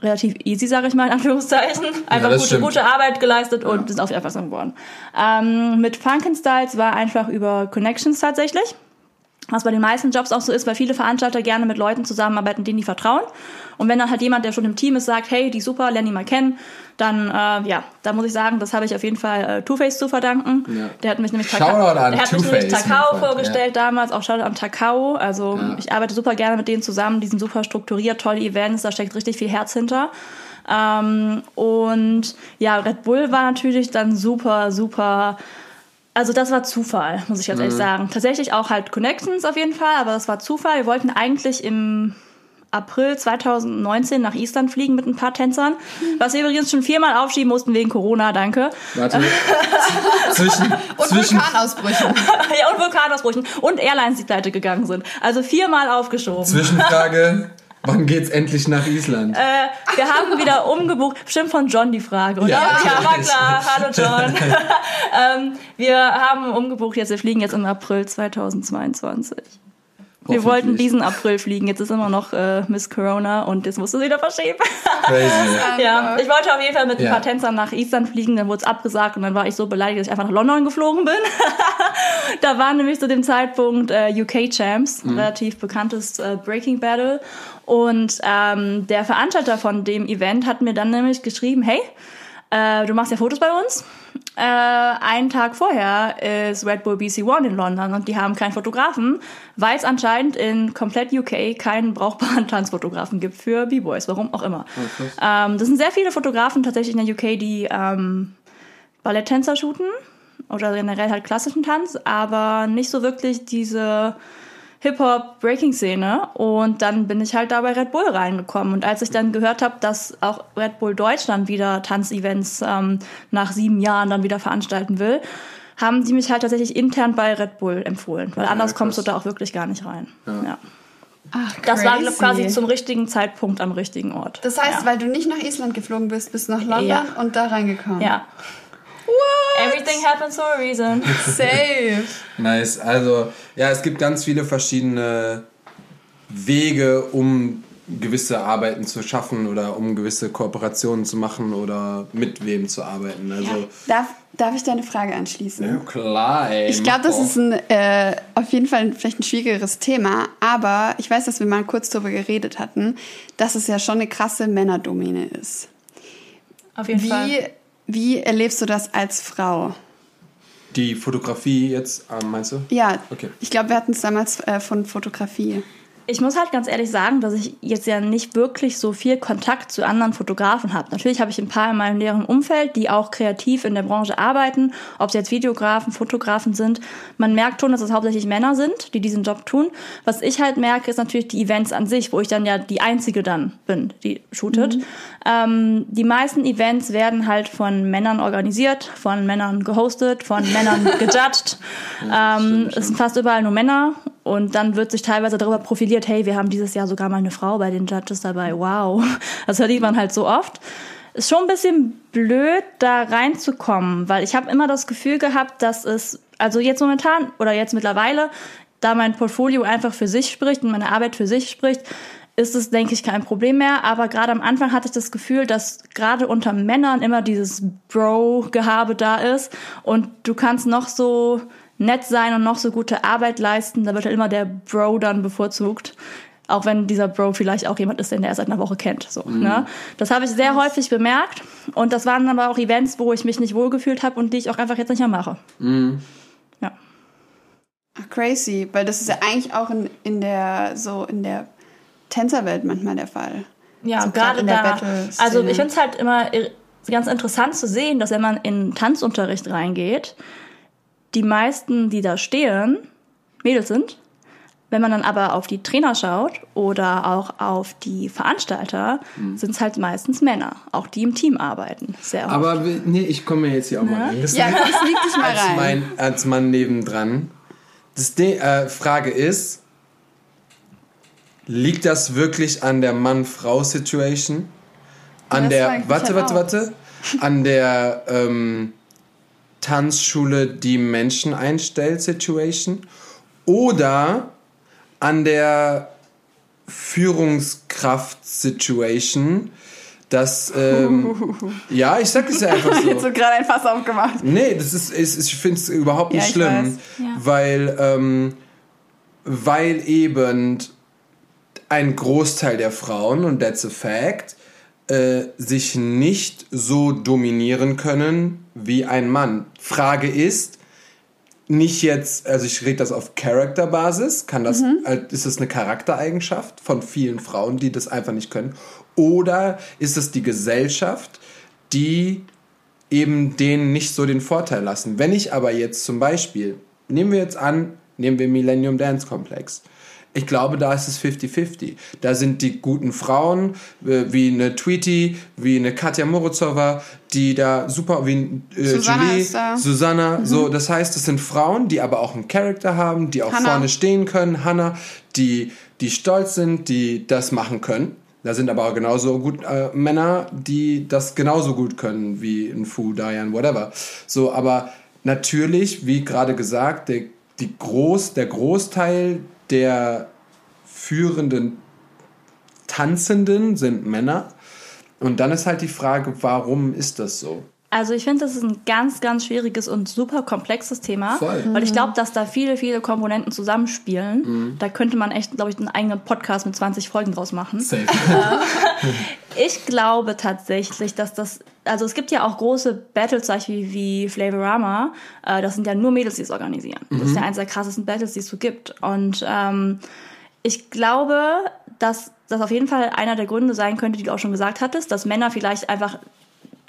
relativ easy, sage ich mal in Anführungszeichen. Einfach das gute, stimmt. gute Arbeit geleistet und sind auf mich aufmerksam geworden. Ähm, mit Funkenstyles war einfach über Connections tatsächlich. Was bei den meisten Jobs auch so ist, weil viele Veranstalter gerne mit Leuten zusammenarbeiten, denen die vertrauen. Und wenn dann halt jemand, der schon im Team ist, sagt, hey, die super, lern die mal kennen, dann, äh, ja, da muss ich sagen, das habe ich auf jeden Fall äh, Two-Face zu verdanken. Ja. Der hat mich nämlich an der hat mich nämlich Takao vorgestellt damals, auch Shoutout an Takao. Also Ja. ich arbeite super gerne mit denen zusammen, die sind super strukturiert, tolle Events, da steckt richtig viel Herz hinter. Ähm, und ja, Red Bull war natürlich dann super, super. Also das war Zufall, muss ich ganz Mhm. ehrlich sagen. Tatsächlich auch halt Connections auf jeden Fall, aber das war Zufall. Wir wollten eigentlich im April 2019 nach Island fliegen mit ein paar Tänzern, was wir übrigens schon viermal aufschieben mussten wegen Corona, danke. Warte. zwischen, Und zwischen, Vulkanausbrüche. ja, und Vulkanausbrüchen und Airlines, die pleite gegangen sind. Also viermal aufgeschoben. Zwischenfrage. Wann geht's endlich nach Island? Äh, wir haben wieder umgebucht. Bestimmt von John die Frage, oder? Ja, Ja, war klar. Hallo John. ähm, wir haben umgebucht jetzt. Wir fliegen jetzt im April 2022. Wir wollten diesen April fliegen. Jetzt ist immer noch äh, Miss Corona und jetzt musste sie wieder verschieben. Crazy. ja, ich wollte auf jeden Fall mit ein Ja. paar Tänzern nach Island fliegen, dann wurde es abgesagt und dann war ich so beleidigt, dass ich einfach nach London geflogen bin. da waren nämlich zu dem Zeitpunkt äh, UK Champs, ein relativ bekanntes äh, Breaking Battle. Und ähm, der Veranstalter von dem Event hat mir dann nämlich geschrieben, hey, äh, du machst ja Fotos bei uns. Äh, einen Tag vorher ist Red Bull BC One in London und die haben keinen Fotografen, weil es anscheinend in komplett UK keinen brauchbaren Tanzfotografen gibt für B-Boys, warum auch immer. ähm, das sind sehr viele Fotografen tatsächlich in der UK, die ähm, Balletttänzer shooten oder generell halt klassischen Tanz, aber nicht so wirklich diese Hip-Hop-Breaking-Szene und dann bin ich halt da bei Red Bull reingekommen und als ich dann gehört habe, dass auch Red Bull Deutschland wieder Tanzevents ähm, nach sieben Jahren dann wieder veranstalten will, haben die mich halt tatsächlich intern bei Red Bull empfohlen, weil anders krass. kommst du da auch wirklich gar nicht rein. Ja. Ach, Das war quasi zum richtigen Zeitpunkt am richtigen Ort. Das heißt, ja. weil du nicht nach Island geflogen bist, bist du nach London Ja. und da reingekommen. ja. Everything happens for a reason. Safe. Nice. Also, ja, es gibt ganz viele verschiedene Wege, um gewisse Arbeiten zu schaffen oder um gewisse Kooperationen zu machen oder mit wem zu arbeiten. Also, Darf, darf ich deine Frage anschließen? ja, klar, ey. Ich glaube, das ist ein, äh, auf jeden Fall vielleicht ein schwierigeres Thema, aber ich weiß, dass wir mal kurz darüber geredet hatten, dass es ja schon eine krasse Männerdomäne ist. Auf jeden Fall. Wie, erlebst du das als Frau? Die Fotografie jetzt, ähm, meinst du? Ja, Okay. ich glaube, wir hatten es damals äh, von Fotografie. Ich muss halt ganz ehrlich sagen, dass ich jetzt ja nicht wirklich so viel Kontakt zu anderen Fotografen habe. Natürlich habe ich ein paar in meinem näheren Umfeld, die auch kreativ in der Branche arbeiten, ob es jetzt Videografen, Fotografen sind. Man merkt schon, dass es hauptsächlich Männer sind, die diesen Job tun. Was ich halt merke, ist natürlich die Events an sich, wo ich dann ja die Einzige dann bin, die shootet. Ähm, die meisten Events werden halt von Männern organisiert, von Männern gehostet, von Männern gejudged. ähm, es sind fast überall nur Männer und dann wird sich teilweise darüber profiliert, hey, wir haben dieses Jahr sogar mal eine Frau bei den Judges dabei. Wow. Das hört man halt so oft. Ist schon ein bisschen blöd, da reinzukommen, weil ich habe immer das Gefühl gehabt, dass es, also jetzt momentan oder jetzt mittlerweile, da mein Portfolio einfach für sich spricht und meine Arbeit für sich spricht, ist es, denke ich, kein Problem mehr. Aber gerade am Anfang hatte ich das Gefühl, dass gerade unter Männern immer dieses Bro-Gehabe da ist und du kannst noch so nett sein und noch so gute Arbeit leisten, da wird halt immer der Bro dann bevorzugt. Auch wenn dieser Bro vielleicht auch jemand ist, den der erst seit einer Woche kennt. So, ne? Das habe ich sehr häufig bemerkt. Und das waren aber auch Events, wo ich mich nicht wohlgefühlt habe und die ich auch einfach jetzt nicht mehr mache. Ja. Ach, crazy, weil das ist ja eigentlich auch in, in der so in der Tänzerwelt manchmal der Fall. Ja, So gerade gerade in der da. Also ich finde es halt immer ganz interessant zu sehen, dass wenn man in Tanzunterricht reingeht, die meisten, die da stehen, Mädels sind. Wenn man dann aber auf die Trainer schaut oder auch auf die Veranstalter, sind es halt meistens Männer, auch die im Team arbeiten. Sehr oft. Aber nee, ich komme jetzt hier auch mal rein. Das Ja, das liegt dich mal rein. mein, als Mann nebendran. Das De äh, Frage ist, liegt das wirklich an der Mann-Frau-Situation? An der, warte, halt warte, warte, an der ähm, Tanzschule, die Menschen einstellt, Situation? Oder an der Führungskraft-Situation, dass, ähm, ja, ich sag es ja einfach so. Jetzt so gerade ein Fass aufgemacht. Nee, das ist, ist ich finde es überhaupt nicht Ja, schlimm. Ja. weil ähm, weil eben ein Großteil der Frauen, und that's a fact, äh, sich nicht so dominieren können wie ein Mann. Frage ist, nicht jetzt, also ich rede das auf Charakterbasis, kann das, äh, ist das eine Charaktereigenschaft von vielen Frauen, die das einfach nicht können? Oder ist es die Gesellschaft, die eben denen nicht so den Vorteil lassen? Wenn ich aber jetzt zum Beispiel, nehmen wir jetzt an, nehmen wir Millennium Dance Complex. Ich glaube, da ist es 50-50. Da sind die guten Frauen, äh, wie eine Tweety, wie eine Katja Morozova, die da super, wie äh, Susanna Julie. Susanna, so, das heißt, es sind Frauen, die aber auch einen Charakter haben, die auch Hannah. vorne stehen können, Hannah, die, die stolz sind, die das machen können. Da sind aber auch genauso gut äh, Männer, die das genauso gut können wie ein Fu, Diane, whatever. So, aber natürlich, wie gerade gesagt, der, die Groß, der Großteil der führenden Tanzenden sind Männer. Und dann ist halt die Frage, warum ist das so? Also ich finde, das ist ein ganz, ganz schwieriges und super komplexes Thema, Voll. weil ich glaube, dass da viele, viele Komponenten zusammenspielen. Da könnte man echt, glaube ich, einen eigenen Podcast mit 20 Folgen draus machen. Safe. Ich glaube tatsächlich, dass das, also es gibt ja auch große Battles, sag ich, wie, wie Flavorama. Äh, das sind ja nur Mädels, die es organisieren. Das ist ja eines der krassesten Battles, die es so gibt. Und ähm, ich glaube, dass das auf jeden Fall einer der Gründe sein könnte, die du auch schon gesagt hattest, dass Männer vielleicht einfach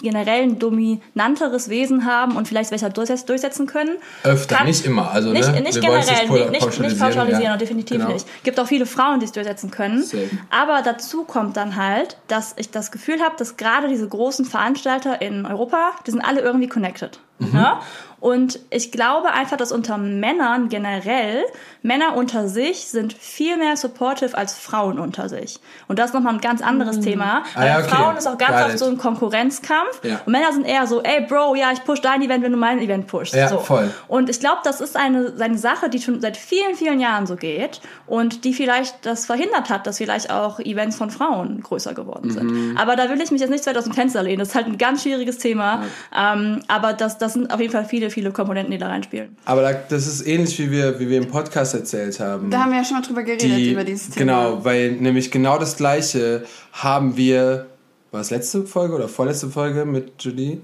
generell ein dominanteres Wesen haben und vielleicht besser durchsetz- durchsetzen können. Öfter, Kann- nicht immer. Also, nicht, ne? nicht generell, nicht nicht, nicht, pauschalisieren, nicht pauschalisieren ja. und definitiv Genau. nicht. gibt auch viele Frauen, die es durchsetzen können. Safe. Aber dazu kommt dann halt, dass ich das Gefühl habe, dass gerade diese großen Veranstalter in Europa, die sind alle irgendwie connected. Mhm. Ne? Und ich glaube einfach, dass unter Männern generell, Männer unter sich sind viel mehr supportive als Frauen unter sich. Und das ist nochmal ein ganz anderes Thema. Ah, ja, okay. Frauen ist auch ganz oft so ein Konkurrenzkampf. Ja. Und Männer sind eher so, ey Bro, ja, ich push dein Event, wenn du mein Event pushst. Ja, so. voll. Und ich glaube, das ist eine, eine Sache, die schon seit vielen, vielen Jahren so geht und die vielleicht das verhindert hat, dass vielleicht auch Events von Frauen größer geworden sind. Mhm. Aber da will ich mich jetzt nicht zu weit aus dem Fenster lehnen. Das ist halt ein ganz schwieriges Thema. Ähm, aber das, das sind auf jeden Fall viele, viele Komponenten, die da reinspielen. Aber da, das ist ähnlich, wie wir, wie wir im Podcast erzählt haben. Da haben wir ja schon mal drüber geredet, die, über dieses Thema. Genau, weil nämlich genau das Gleiche haben wir, war es letzte Folge oder vorletzte Folge mit Julie?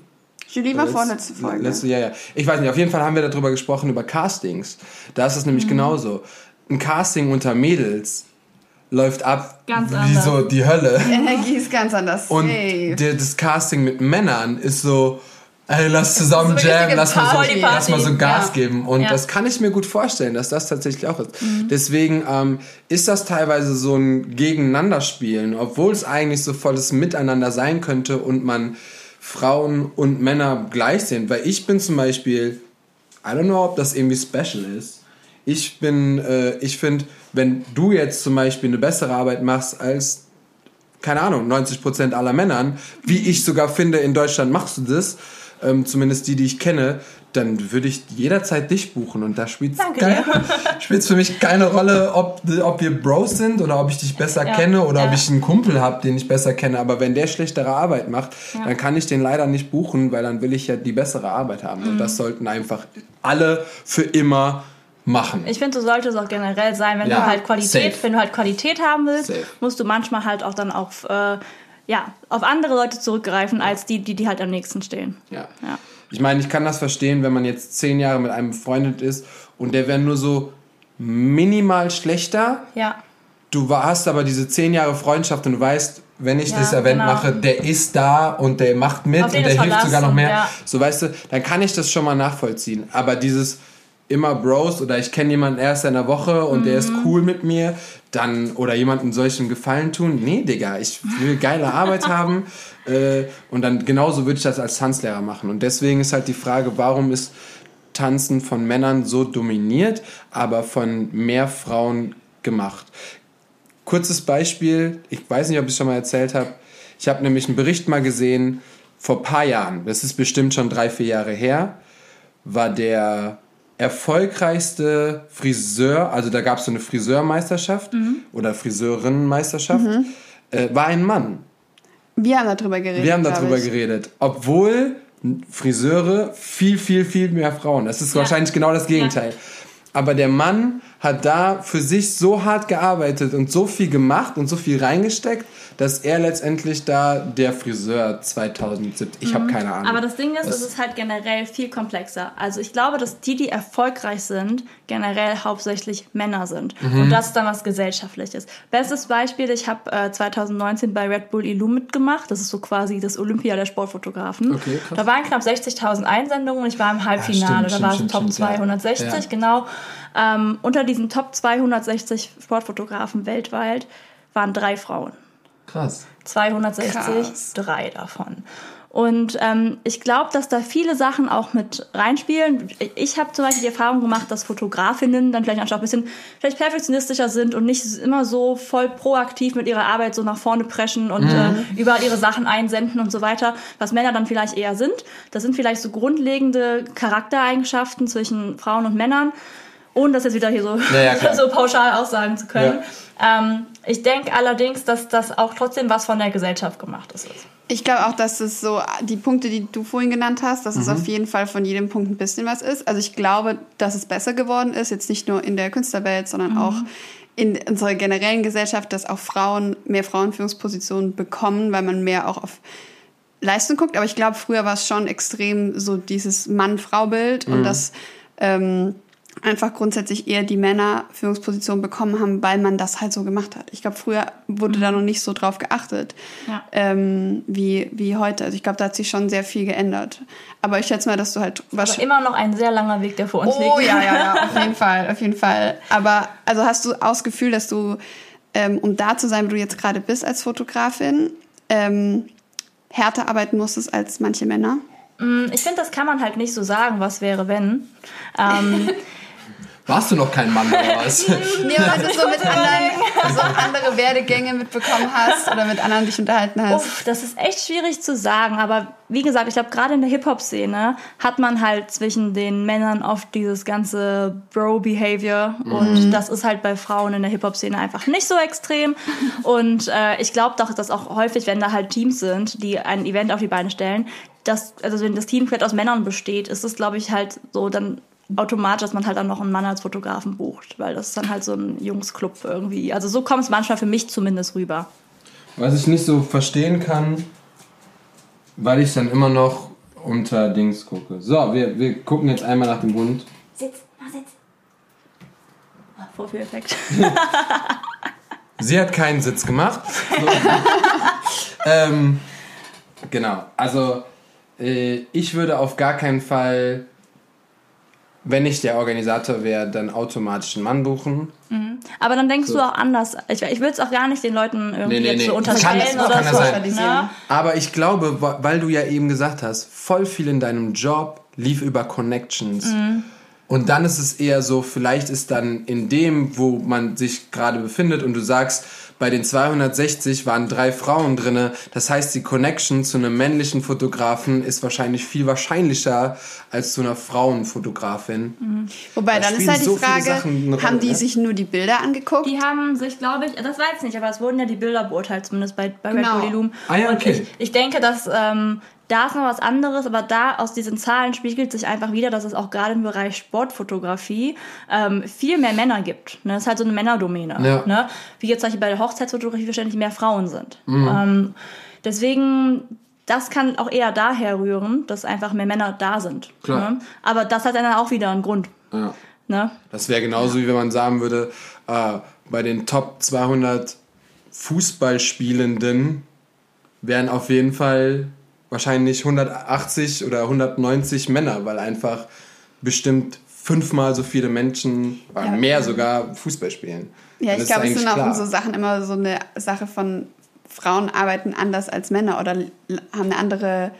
Julie war Letz- vorletzte Folge. Letzte, ja, ja. Ich weiß nicht, auf jeden Fall haben wir darüber gesprochen, über Castings. Da ist es Mhm. nämlich genauso. Ein Casting unter Mädels läuft ab Ganz wie anders. so die Hölle. Die Energie ist ganz anders. Und Safe. der, das Casting mit Männern ist so, ey, lass zusammen So richtige lass mal, so, Party. lass mal so Gas Ja. geben. Und Ja. das kann ich mir gut vorstellen, dass das tatsächlich auch ist. Mhm. Deswegen ähm, ist das teilweise so ein Gegeneinanderspielen, obwohl es eigentlich so volles Miteinander sein könnte und man Frauen und Männer gleich sind. Weil ich bin zum Beispiel, I don't know, ob das irgendwie special ist. Ich bin, äh, ich finde, wenn du jetzt zum Beispiel eine bessere Arbeit machst als keine Ahnung, 90% aller Männern, wie ich sogar finde, in Deutschland machst du das, ähm, zumindest die, die ich kenne, dann würde ich jederzeit dich buchen und da spielt es für mich keine Rolle, ob, ob wir Bros sind oder ob ich dich besser Ja. kenne oder ob Ja. ich einen Kumpel habe, den ich besser kenne. Aber wenn der schlechtere Arbeit macht, dann kann ich den leider nicht buchen, weil dann will ich ja die bessere Arbeit haben. Und Mhm. das sollten einfach alle für immer machen. Ich finde, so sollte es auch generell sein, wenn Ja, du halt Qualität, safe. wenn du halt Qualität haben willst, Safe. musst du manchmal halt auch dann auf, äh, ja, auf andere Leute zurückgreifen, als die, die, die halt am nächsten stehen. Ja. Ja. Ich meine, ich kann das verstehen, wenn man jetzt zehn Jahre mit einem befreundet ist und der wäre nur so minimal schlechter. Ja. Du hast aber diese zehn Jahre Freundschaft und du weißt, wenn ich Ja, das Event genau. mache, der ist da und der macht mit und der hilft sogar noch mehr. ja. So weißt du, dann kann ich das schon mal nachvollziehen. Aber dieses immer Bros oder ich kenne jemanden erst in der Woche und der ist Mhm. cool mit mir, dann oder jemandem solchen Gefallen tun. Nee, Digga, ich will geile Arbeit haben äh, und dann genauso würde ich das als Tanzlehrer machen. Und deswegen ist halt die Frage, warum ist Tanzen von Männern so dominiert, aber von mehr Frauen gemacht? Kurzes Beispiel, ich weiß nicht, ob ich es schon mal erzählt habe. Ich habe nämlich einen Bericht mal gesehen vor ein paar Jahren, das ist bestimmt schon drei, vier Jahre her, war der erfolgreichste Friseur, also da gab es so eine Friseurmeisterschaft oder Friseurinnenmeisterschaft, äh, war ein Mann. Wir haben darüber geredet. Wir haben darüber geredet. Obwohl Friseure viel, viel, viel mehr Frauen. Das ist wahrscheinlich genau das Gegenteil. Aber der Mann hat da für sich so hart gearbeitet und so viel gemacht und so viel reingesteckt, dass er letztendlich da der Friseur 2017, ich habe keine Ahnung. Aber das Ding ist, es ist halt generell viel komplexer. Also ich glaube, dass die, die erfolgreich sind, generell hauptsächlich Männer sind. Mhm. Und das ist dann was Gesellschaftliches. Bestes Beispiel, ich habe äh, 2019 bei Red Bull Illum mitgemacht. Das ist so quasi das Olympia der Sportfotografen. Okay, krass. da waren knapp 60.000 Einsendungen und ich war im Halbfinale. stimmt, da war es Top stimmt, ja. 260, Ja. genau. Ähm, unter diesen Top 260 Sportfotografen weltweit waren drei Frauen. Krass. 260, Krass. drei davon. Und ähm, ich glaube, dass da viele Sachen auch mit reinspielen. Ich habe zum Beispiel die Erfahrung gemacht, dass Fotografinnen dann vielleicht auch ein bisschen vielleicht perfektionistischer sind und nicht immer so voll proaktiv mit ihrer Arbeit so nach vorne preschen und äh, überall ihre Sachen einsenden und so weiter, was Männer dann vielleicht eher sind. Das sind vielleicht so grundlegende Charaktereigenschaften zwischen Frauen und Männern. Ohne das jetzt wieder hier so, Ja, ja, klar. so pauschal aussagen zu können. Ähm, ich denke allerdings, dass das auch trotzdem was von der Gesellschaft gemacht ist. Ich glaube auch, dass es so die Punkte, die du vorhin genannt hast, dass es auf jeden Fall von jedem Punkt ein bisschen was ist. Also ich glaube, dass es besser geworden ist, jetzt nicht nur in der Künstlerwelt, sondern auch in unserer generellen Gesellschaft, dass auch Frauen mehr Frauenführungspositionen bekommen, weil man mehr auch auf Leistung guckt. Aber ich glaube, früher war es schon extrem so dieses Mann-Frau-Bild und dass ähm, einfach grundsätzlich eher die Männer Führungspositionen bekommen haben, weil man das halt so gemacht hat. Ich glaube, früher wurde da noch nicht so drauf geachtet, Ja. ähm, wie, wie heute. Also ich glaube, da hat sich schon sehr viel geändert. Aber ich schätze mal, dass du halt Aber immer noch ein sehr langer Weg, der vor uns Oh liegt. ja, ja, ja, auf jeden Fall, auf jeden Fall. Aber also hast du auch das Gefühl, dass du, ähm, um da zu sein, wo du jetzt gerade bist als Fotografin, ähm, härter arbeiten musstest als manche Männer? Mm, Ich finde, das kann man halt nicht so sagen, was wäre, wenn. Ähm, Warst du noch kein Mann oder was? Nee, weil du so mit anderen, so andere Werdegänge mitbekommen hast oder mit anderen dich unterhalten hast. uff, das ist echt schwierig zu sagen. Aber wie gesagt, ich glaube, gerade in der Hip-Hop-Szene hat man halt zwischen den Männern oft dieses ganze Bro-Behavior. Und das ist halt bei Frauen in der Hip-Hop-Szene einfach nicht so extrem. Und äh, ich glaube doch, dass auch häufig, wenn da halt Teams sind, die ein Event auf die Beine stellen, dass, also wenn das Team komplett aus Männern besteht, ist es, glaube ich, halt so dann automatisch, dass man halt dann noch einen Mann als Fotografen bucht, weil das ist dann halt so ein Jungsclub irgendwie. Also so kommt es manchmal für mich zumindest rüber. Was ich nicht so verstehen kann, weil ich dann immer noch unter Dings gucke. So, wir, wir gucken jetzt einmal nach dem Bund. Sitz, mach Sitz. Oh, Vorführeffekt. Sie hat keinen Sitz gemacht. So. ähm, genau, also äh, ich würde auf gar keinen Fall, wenn ich der Organisator wäre, dann automatisch einen Mann buchen. Aber dann denkst du auch anders. Ich, ich will es auch gar nicht den Leuten irgendwie Nee, nee, nee. so Kann- unterstellen kann oder ja so. sein. Ne? Aber ich glaube, weil du ja eben gesagt hast, voll viel in deinem Job lief über Connections. Und dann ist es eher so, vielleicht ist dann in dem, wo man sich gerade befindet und du sagst, bei den 260 waren drei Frauen drinne. Das heißt, die Connection zu einem männlichen Fotografen ist wahrscheinlich viel wahrscheinlicher als zu einer Frauenfotografin. Wobei, Da dann ist halt die so Frage, Rolle, haben die ne? sich nur die Bilder angeguckt? Die haben sich, glaube ich, das weiß ich nicht, aber es wurden ja die Bilder beurteilt, zumindest bei, bei Genau. Red Bull Illum. Ah ja, okay. Und ich, ich denke, dass ähm, da ist noch was anderes, aber da aus diesen Zahlen spiegelt sich einfach wieder, dass es auch gerade im Bereich Sportfotografie ähm, viel mehr Männer gibt. Ne? Das ist halt so eine Männerdomäne. Ja. Ne? Wie jetzt zum Beispiel bei der Hochzeitsfotografie wahrscheinlich mehr Frauen sind. Mhm. Ähm, deswegen, das kann auch eher daher rühren, dass einfach mehr Männer da sind. Klar. Ne? Aber das hat dann auch wieder einen Grund. Ja. Ne? Das wäre genauso, wie wenn man sagen würde, äh, bei den Top 200 Fußballspielenden wären auf jeden Fall wahrscheinlich 180 oder 190 Männer, weil einfach bestimmt fünfmal so viele Menschen, Ja. mehr sogar, Fußball spielen. Ja, ich glaube, es sind auch klar. in so Sachen immer so eine Sache von Frauen arbeiten anders als Männer oder haben eine andere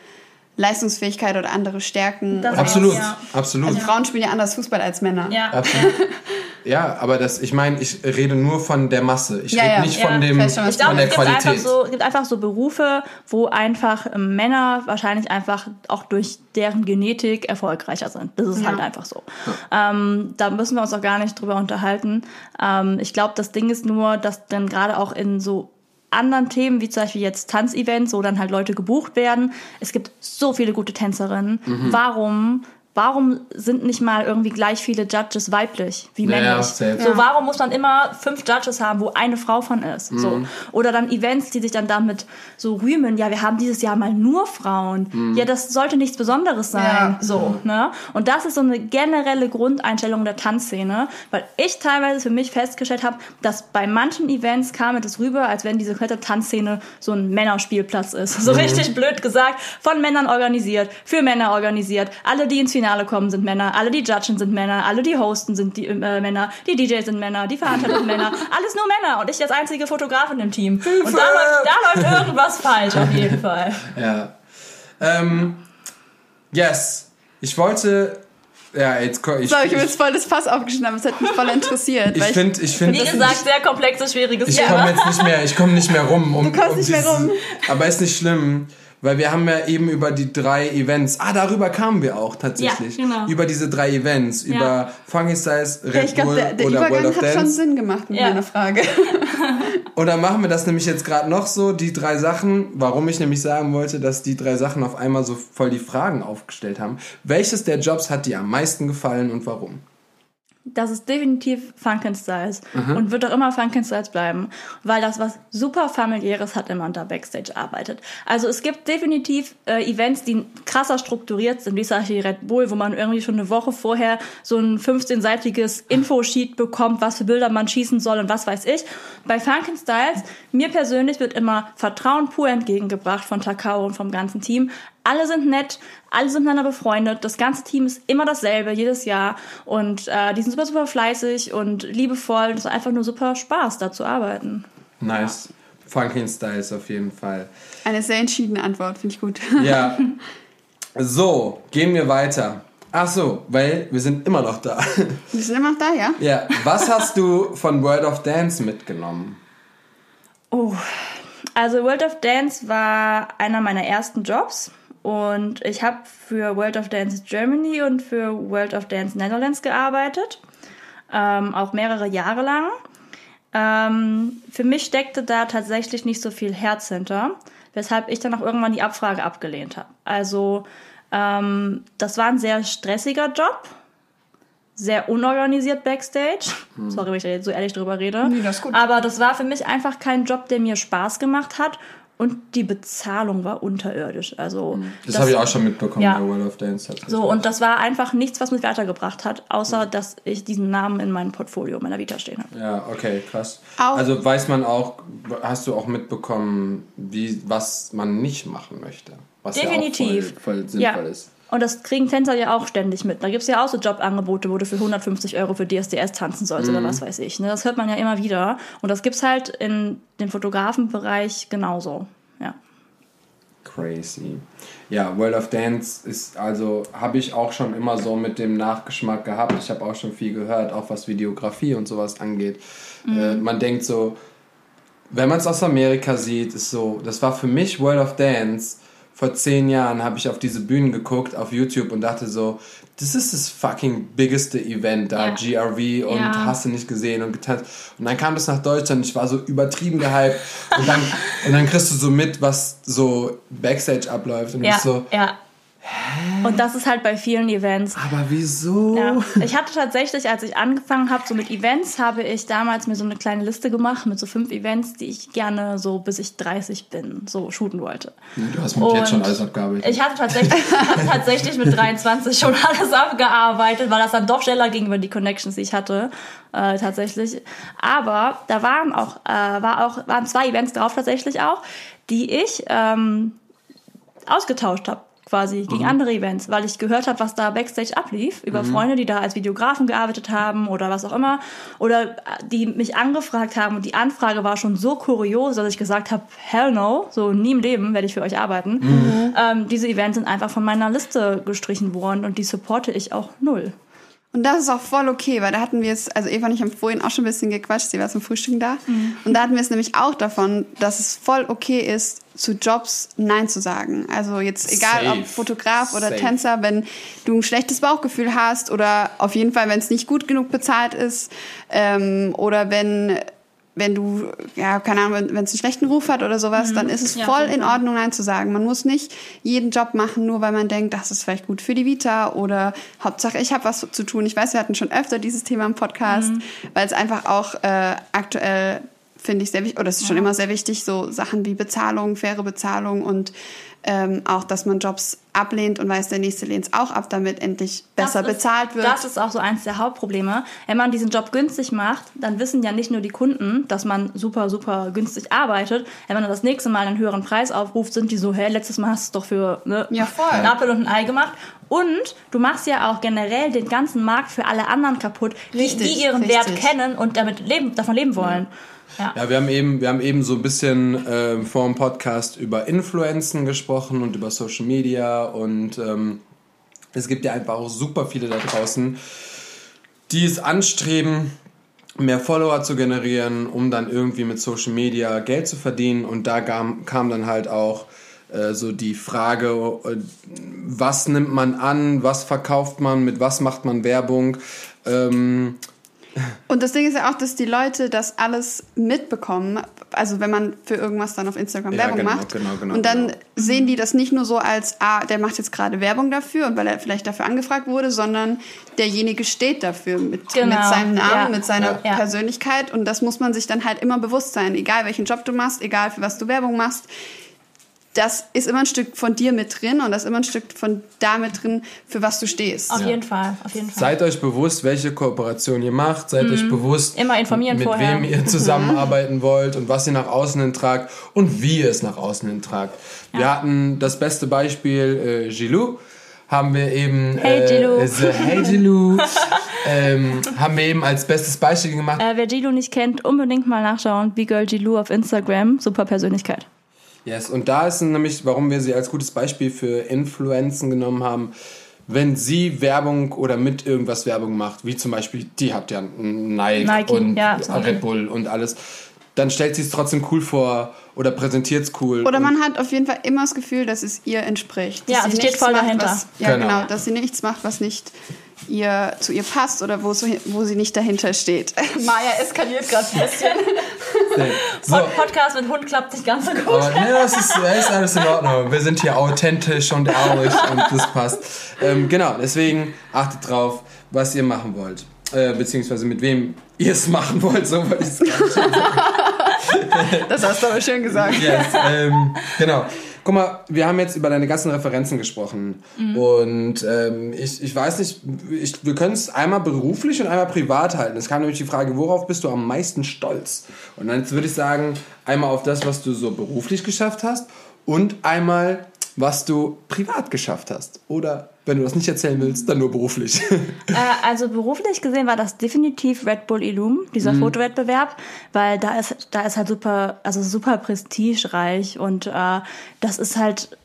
Leistungsfähigkeit oder andere Stärken. Das- Absolut, Ja. absolut. also Frauen spielen ja anders Fußball als Männer. Ja. Absolut. Ja, aber das, ich meine, ich rede nur von der Masse. Ich Ja, rede ja. nicht Ja, von dem Ich glaube, von der es gibt, einfach Qualität. so, es gibt einfach so Berufe, wo einfach ähm, Männer wahrscheinlich einfach auch durch deren Genetik erfolgreicher sind. Das ist Ja. halt einfach so. Ähm, da müssen wir uns auch gar nicht drüber unterhalten. Ähm, ich glaube, das Ding ist nur, dass dann gerade auch in so anderen Themen, wie zum Beispiel jetzt Tanzevents, wo dann halt Leute gebucht werden. Es gibt so viele gute Tänzerinnen. Mhm. Warum warum sind nicht mal irgendwie gleich viele Judges weiblich wie Ja, ja, männlich? safe. so, Ja. warum muss man immer fünf Judges haben, wo eine Frau von ist? Mhm. So. Oder dann Events, die sich dann damit so rühmen, ja, wir haben dieses Jahr mal nur Frauen. Mhm. Ja, das sollte nichts Besonderes sein. Ja. So, ne? Und das ist so eine generelle Grundeinstellung der Tanzszene, weil ich teilweise für mich festgestellt habe, dass bei manchen Events kam es rüber, als wenn diese komplette Tanzszene so ein Männerspielplatz ist. So richtig blöd gesagt, von Männern organisiert, für Männer organisiert. Alle, die ins Finale kommen, sind Männer. Alle, die judgen, sind Männer. Alle, die hosten, sind die, äh, Männer. Die DJs sind Männer. Die Veranstalter sind Männer. Alles nur Männer. Und ich als einzige Fotografin im Team. Und da läuft, da läuft irgendwas falsch, auf jeden Fall. Ja. Ähm, yes. Ich wollte. Ja, jetzt ich. So, ich habe ich jetzt voll das Fass aufgeschnitten, aber es hat mich voll interessiert. ich finde, ich finde. Wie gesagt, sehr komplexes, schwieriges Ich Thema. komme jetzt nicht mehr, ich komme nicht mehr rum. Um, Du kommst um nicht mehr dieses- rum. Aber ist nicht schlimm, weil wir haben ja eben über die drei Events, ah, darüber kamen wir auch tatsächlich. Ja, genau. Über diese drei Events, über Funky Styles, Red ja, ich glaube, Bull der, der oder World Übergang of hat schon. Sinn gemacht mit Ja. meiner Frage. Oder machen wir das nämlich jetzt gerade noch so, die drei Sachen, warum ich nämlich sagen wollte, dass die drei Sachen auf einmal so voll die Fragen aufgestellt haben. Welches der Jobs hat dir am meisten gefallen und warum? Das ist definitiv Funkin' Styles und wird auch immer Funkin' Styles bleiben, weil das was super familiäres hat, wenn man da Backstage arbeitet. Also es gibt definitiv äh, Events, die krasser strukturiert sind, wie zum Beispiel Red Bull, wo man irgendwie schon eine Woche vorher so ein 15-seitiges Infosheet bekommt, was für Bilder man schießen soll und was weiß ich. Bei Funkin' Styles, mir persönlich wird immer Vertrauen pur entgegengebracht von Takao und vom ganzen Team. Alle sind nett, alle sind miteinander befreundet. Das ganze Team ist immer dasselbe, jedes Jahr. Und äh, die sind super, super fleißig und liebevoll. Es ist einfach nur super Spaß, da zu arbeiten. Nice. Funky Styles auf jeden Fall. Eine sehr entschiedene Antwort, finde ich gut. Ja. So, gehen wir weiter. Ach so, weil wir sind immer noch da. Wir sind immer noch da, ja? Ja, was hast du von World of Dance mitgenommen? Oh, also World of Dance war einer meiner ersten Jobs. Und ich habe für World of Dance Germany und für World of Dance Netherlands gearbeitet. Ähm, auch mehrere Jahre lang. Ähm, für mich steckte da tatsächlich nicht so viel Herz hinter, weshalb ich dann auch irgendwann die Abfrage abgelehnt habe. Also ähm, das war ein sehr stressiger Job, sehr unorganisiert backstage. Sorry, wenn ich da jetzt so ehrlich drüber rede. Nee, das ist gut. Aber das war für mich einfach kein Job, der mir Spaß gemacht hat. Und die Bezahlung war unterirdisch. Also Das, habe ich auch schon mitbekommen Ja. bei World of Dance. so, und das war einfach nichts, was mich weitergebracht hat, außer dass ich diesen Namen in meinem Portfolio, meiner Vita stehen habe. Ja, okay, krass. Auch- also weiß man auch, hast du auch mitbekommen, wie, was man nicht machen möchte? Was Definitiv. ja auch voll, voll sinnvoll Ja. ist. Und das kriegen Tänzer ja auch ständig mit. Da gibt es ja auch so Jobangebote, wo du für 150 Euro für DSDS tanzen sollst oder was weiß ich. Ne? Das hört man ja immer wieder. Und das gibt's halt in dem Fotografenbereich genauso. Ja. Crazy. Ja, World of Dance ist also, habe ich auch schon immer so mit dem Nachgeschmack gehabt. Ich habe auch schon viel gehört, auch was Videografie und sowas angeht. Äh, man denkt so, wenn man es aus Amerika sieht, ist so, das war für mich World of Dance. Vor zehn Jahren habe ich auf diese Bühnen geguckt auf YouTube und dachte so, das ist das fucking biggeste Event da, Ja. GRV und Ja. hast du nicht gesehen und getanzt. Und dann kam das nach Deutschland, ich war so übertrieben gehypt und dann, und dann kriegst du so mit, was so Backstage abläuft und Ja, so, ja. Und das ist halt bei vielen Events. aber wieso? Ja. Ich hatte tatsächlich, als ich angefangen habe, so mit Events, habe ich damals mir so eine kleine Liste gemacht mit so fünf Events, die ich gerne so bis ich 30 bin, so shooten wollte. Du hast mit jetzt schon Und alles abgearbeitet. Ich hatte tatsächlich, hatte tatsächlich mit 23 schon alles abgearbeitet, weil das dann doch schneller ging über die Connections, die ich hatte, äh, tatsächlich. Aber da waren auch, äh, war auch, waren zwei Events drauf tatsächlich auch, die ich ähm, ausgetauscht habe quasi gegen Mhm. andere Events, weil ich gehört habe, was da backstage ablief, über Mhm. Freunde, die da als Videografen gearbeitet haben oder was auch immer, oder äh, die mich angefragt haben und die Anfrage war schon so kurios, dass ich gesagt habe, hell no, so nie im Leben werde ich für euch arbeiten. Mhm. Ähm, diese Events sind einfach von meiner Liste gestrichen worden und die supporte ich auch null. Und das ist auch voll okay, weil da hatten wir es, also Eva und ich haben vorhin auch schon ein bisschen gequatscht, sie war zum Frühstücken da. Mhm. Und da hatten wir es nämlich auch davon, dass es voll okay ist, zu Jobs Nein zu sagen. Also jetzt egal Safe. ob Fotograf oder Safe. Tänzer, wenn du ein schlechtes Bauchgefühl hast oder auf jeden Fall, wenn es nicht gut genug bezahlt ist ähm, oder wenn wenn du, ja, keine Ahnung, wenn es einen schlechten Ruf hat oder sowas, dann ist es Ja, voll in Ordnung, Nein zu sagen. Man muss nicht jeden Job machen, nur weil man denkt, das ist vielleicht gut für die Vita oder Hauptsache, ich habe was zu tun. Ich weiß, wir hatten schon öfter dieses Thema im Podcast, weil es einfach auch äh, aktuell finde ich sehr wichtig, oder es ist schon immer sehr wichtig, so Sachen wie Bezahlung, faire Bezahlung und ähm, auch, dass man Jobs ablehnt und weiß, der nächste lehnt es auch ab, damit endlich besser ist- bezahlt wird. Das ist auch so eins der Hauptprobleme. Wenn man diesen Job günstig macht, dann wissen ja nicht nur die Kunden, dass man super, super günstig arbeitet. Wenn man dann das nächste Mal einen höheren Preis aufruft, sind die so, hä, letztes Mal hast du es doch für ne, Ja, voll. ein Apfel und ein Ei gemacht. Und du machst ja auch generell den ganzen Markt für alle anderen kaputt, die, Richtig, die ihren Wert richtig. kennen und damit leben, davon leben wollen. Ja. Ja, wir haben eben, wir haben eben so ein bisschen ähm, vor dem Podcast über Influenzen gesprochen und über Social Media und ähm, es gibt ja einfach auch super viele da draußen, die es anstreben, mehr Follower zu generieren, um dann irgendwie mit Social Media Geld zu verdienen. Und da kam, kam dann halt auch äh, so die Frage, äh, was nimmt man an, was verkauft man, mit was macht man Werbung. Ähm, Und das Ding ist ja auch, dass die Leute das alles mitbekommen. Also wenn man für irgendwas dann auf Instagram Ja, Werbung genau, macht. genau, genau, und dann genau. sehen die das nicht nur so als, ah, der macht jetzt gerade Werbung dafür und weil er vielleicht dafür angefragt wurde, sondern derjenige steht dafür mit, Genau, mit seinem Namen, ja. mit seiner Ja. Persönlichkeit. Und das muss man sich dann halt immer bewusst sein. Egal welchen Job du machst, egal für was du Werbung machst. Das ist immer ein Stück von dir mit drin und das ist immer ein Stück von da mit drin, für was du stehst. Auf jeden Fall, auf jeden Fall. Seid euch bewusst, welche Kooperation ihr macht. Seid euch bewusst, Mhm. Immer informieren mit vorher. wem ihr zusammenarbeiten wollt und was ihr nach außen hin tragt und wie ihr es nach außen hin tragt. Wir hatten das beste Beispiel, äh, Gilou. Haben wir eben. Hey, äh, Gilou. äh, hey, Gilou. ähm, haben wir eben als bestes Beispiel gemacht. Äh, wer Gilu nicht kennt, unbedingt mal nachschauen. B-Girl Gilu auf Instagram. Super Persönlichkeit. Yes, und da ist nämlich, warum wir sie als gutes Beispiel für Influenzen genommen haben. Wenn sie Werbung oder mit irgendwas Werbung macht, wie zum Beispiel, die hat ja Nike, Nike, und ja. Red Bull und alles, dann stellt sie es trotzdem cool vor oder präsentiert es cool. Oder man hat auf jeden Fall immer das Gefühl, dass es ihr entspricht. Dass Ja, sie steht voll macht, dahinter. Was, ja, Genau. genau. Dass sie nichts macht, was nicht ihr, zu ihr passt oder wo, so, wo sie nicht dahinter steht. Maya eskaliert gerade ein bisschen. so, Podcast mit Hund klappt nicht ganz so gut. aber ne, das ist, das ist alles in Ordnung. Wir sind hier authentisch und ehrlich und das passt. Ähm, genau, deswegen achtet drauf, was ihr machen wollt. Äh, beziehungsweise mit wem ihr es machen wollt, so wollte ich es gar nicht Das hast du aber schön gesagt. Yes, ähm, genau. Guck mal, wir haben jetzt über deine ganzen Referenzen gesprochen. Und ähm, ich, ich weiß nicht, ich, wir können es einmal beruflich und einmal privat halten. Es kam nämlich die Frage, worauf bist du am meisten stolz? Und dann würde ich sagen, einmal auf das, was du so beruflich geschafft hast und einmal, was du privat geschafft hast. Oder wenn du das nicht erzählen willst, dann nur beruflich. Äh, also beruflich gesehen war das definitiv Red Bull Illum, dieser Mhm. Fotowettbewerb, weil da ist, da ist halt super, also super prestigereich und äh, das ist halt,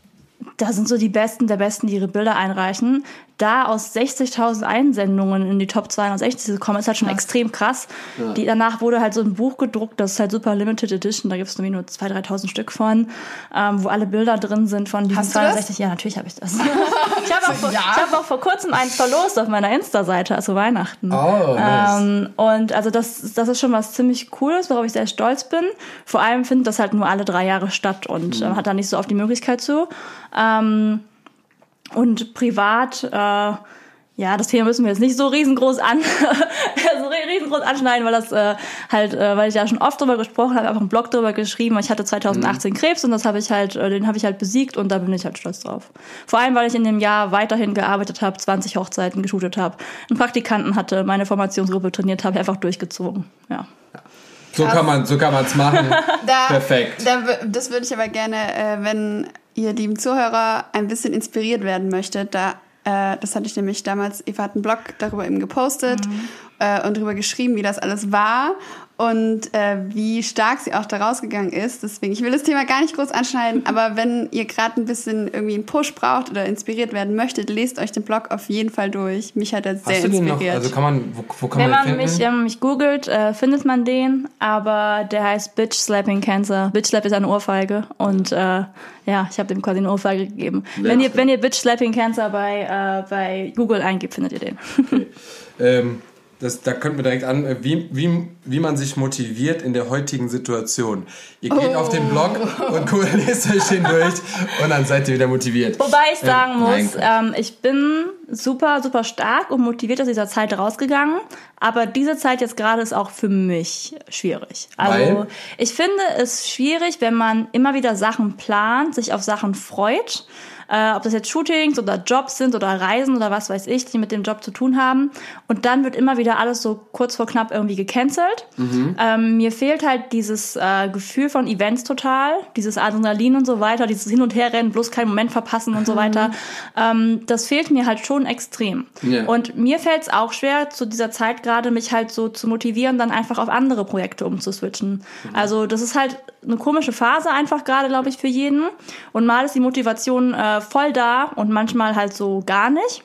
da sind so die Besten der Besten, die ihre Bilder einreichen. Da aus 60.000 Einsendungen in die Top 260 zu kommen, ist halt schon extrem krass. Die, danach wurde halt so ein Buch gedruckt, das ist halt super Limited Edition, da gibt es nur 2.000, 3.000 Stück von, ähm, wo alle Bilder drin sind von diesen Hast du das? 260. Ja, natürlich habe ich das. ich habe auch, vor- ich hab auch vor kurzem eins verlost auf meiner Insta-Seite, also Weihnachten. Oh, nice. Ähm, und also das, das ist schon was ziemlich Cooles, worauf ich sehr stolz bin. Vor allem findet das halt nur alle drei Jahre statt und Mhm. ähm, hat da nicht so oft die Möglichkeit zu. Ähm, und privat, äh, ja, das Thema müssen wir jetzt nicht so riesengroß an, so riesengroß anschneiden, weil das äh, halt, äh, weil ich ja schon oft drüber gesprochen habe, einfach einen Blog drüber geschrieben. Ich hatte 2018 Krebs und das habe ich halt, äh, den habe ich halt besiegt und da bin ich halt stolz drauf. Vor allem, weil ich in dem Jahr weiterhin gearbeitet habe, 20 Hochzeiten geshootet habe, einen Praktikanten hatte, meine Formationsgruppe trainiert habe, einfach durchgezogen. Ja. so kann man so kann man's machen. Da, Perfekt. Da, das würde ich aber gerne, äh, wenn ihr lieben Zuhörer ein bisschen inspiriert werden möchtet, da äh, das hatte ich nämlich damals, Eva hat einen Blog darüber eben gepostet äh, und darüber geschrieben, wie das alles war und äh, wie stark sie auch da rausgegangen ist. Deswegen, ich will das Thema gar nicht groß anschneiden, aber wenn ihr gerade ein bisschen irgendwie einen Push braucht oder inspiriert werden möchtet, lest euch den Blog auf jeden Fall durch. Mich hat er sehr Hast du den noch? inspiriert. Also kann man, wo, wo kann Wenn man man mich, wenn man mich googelt, äh, findet man den, aber der heißt Bitch Slapping Cancer. Bitch Slap ist eine Ohrfeige und äh, ja, ich habe dem quasi eine Ohrfeige gegeben. Wenn ihr, wenn ihr Bitch Slapping Cancer bei, äh, bei Google eingibt, findet ihr den. Ähm, das, da könnten wir direkt an, äh, wie, wie, wie man sich motiviert in der heutigen Situation. Ihr geht oh. auf den Blog und lest euch den durch und dann seid ihr wieder motiviert. Wobei ich sagen äh, muss, ähm, ich bin super, super stark und motiviert aus dieser Zeit rausgegangen. Aber diese Zeit jetzt gerade ist auch für mich schwierig. Also Weil? ich finde es schwierig, wenn man immer wieder Sachen plant, sich auf Sachen freut äh, ob das jetzt Shootings oder Jobs sind oder Reisen oder was weiß ich, die mit dem Job zu tun haben. Und dann wird immer wieder alles so kurz vor knapp irgendwie gecancelt. Mhm. Ähm, mir fehlt halt dieses äh, Gefühl von Events total, dieses Adrenalin und so weiter, dieses Hin- und Herrennen, bloß keinen Moment verpassen und so weiter. Ähm, das fehlt mir halt schon extrem. Yeah. Und mir fällt es auch schwer, zu dieser Zeit gerade mich halt so zu motivieren, dann einfach auf andere Projekte umzuswitchen. Mhm. Also das ist halt eine komische Phase einfach gerade, glaube ich, für jeden. Und mal ist die Motivation äh, voll da und manchmal halt so gar nicht.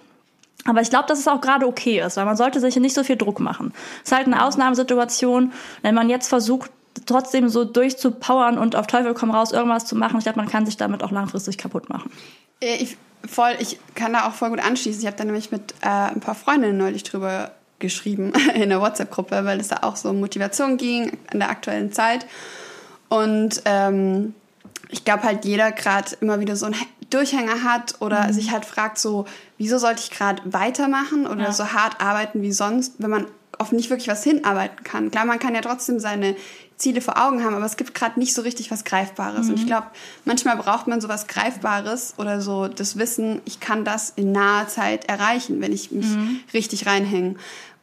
Aber ich glaube, dass es auch gerade okay ist, weil man sollte sich nicht so viel Druck machen. Es ist halt eine Ausnahmesituation, wenn man jetzt versucht, trotzdem so durchzupowern und auf Teufel komm raus irgendwas zu machen. Ich glaube, man kann sich damit auch langfristig kaputt machen. Äh, ich, voll, ich kann da auch voll gut anschließen. Ich habe da nämlich mit äh, ein paar Freundinnen neulich drüber geschrieben in der WhatsApp-Gruppe, weil es da auch so um Motivation ging in der aktuellen Zeit. Und ähm, ich glaube halt jeder gerade immer wieder so einen Durchhänger hat oder mhm. sich halt fragt so, wieso sollte ich gerade weitermachen oder ja. so hart arbeiten wie sonst, wenn man auf nicht wirklich was hinarbeiten kann. Klar, man kann ja trotzdem seine Ziele vor Augen haben, aber es gibt gerade nicht so richtig was Greifbares. Mhm. Und ich mhm. glaube, manchmal braucht man so was Greifbares oder so das Wissen, ich kann das in naher Zeit erreichen, wenn ich mich mhm. richtig reinhänge.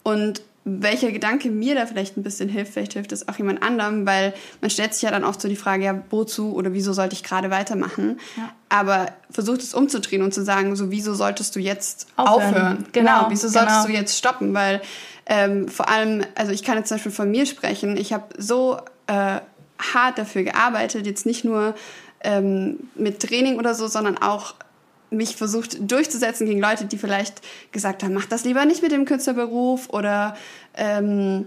Und welcher Gedanke mir da vielleicht ein bisschen hilft, vielleicht hilft es auch jemand anderem, weil man stellt sich ja dann oft so die Frage, ja, wozu oder wieso sollte ich gerade weitermachen? Ja. Aber versucht es umzudrehen und zu sagen, so wieso solltest du jetzt aufhören? aufhören? Genau, genau, wieso solltest genau. du jetzt stoppen? Weil ähm, vor allem, also ich kann jetzt zum Beispiel von mir sprechen, ich habe so äh, hart dafür gearbeitet, jetzt nicht nur ähm, mit Training oder so, sondern auch mich versucht durchzusetzen gegen Leute, die vielleicht gesagt haben, mach das lieber nicht mit dem Künstlerberuf oder ähm,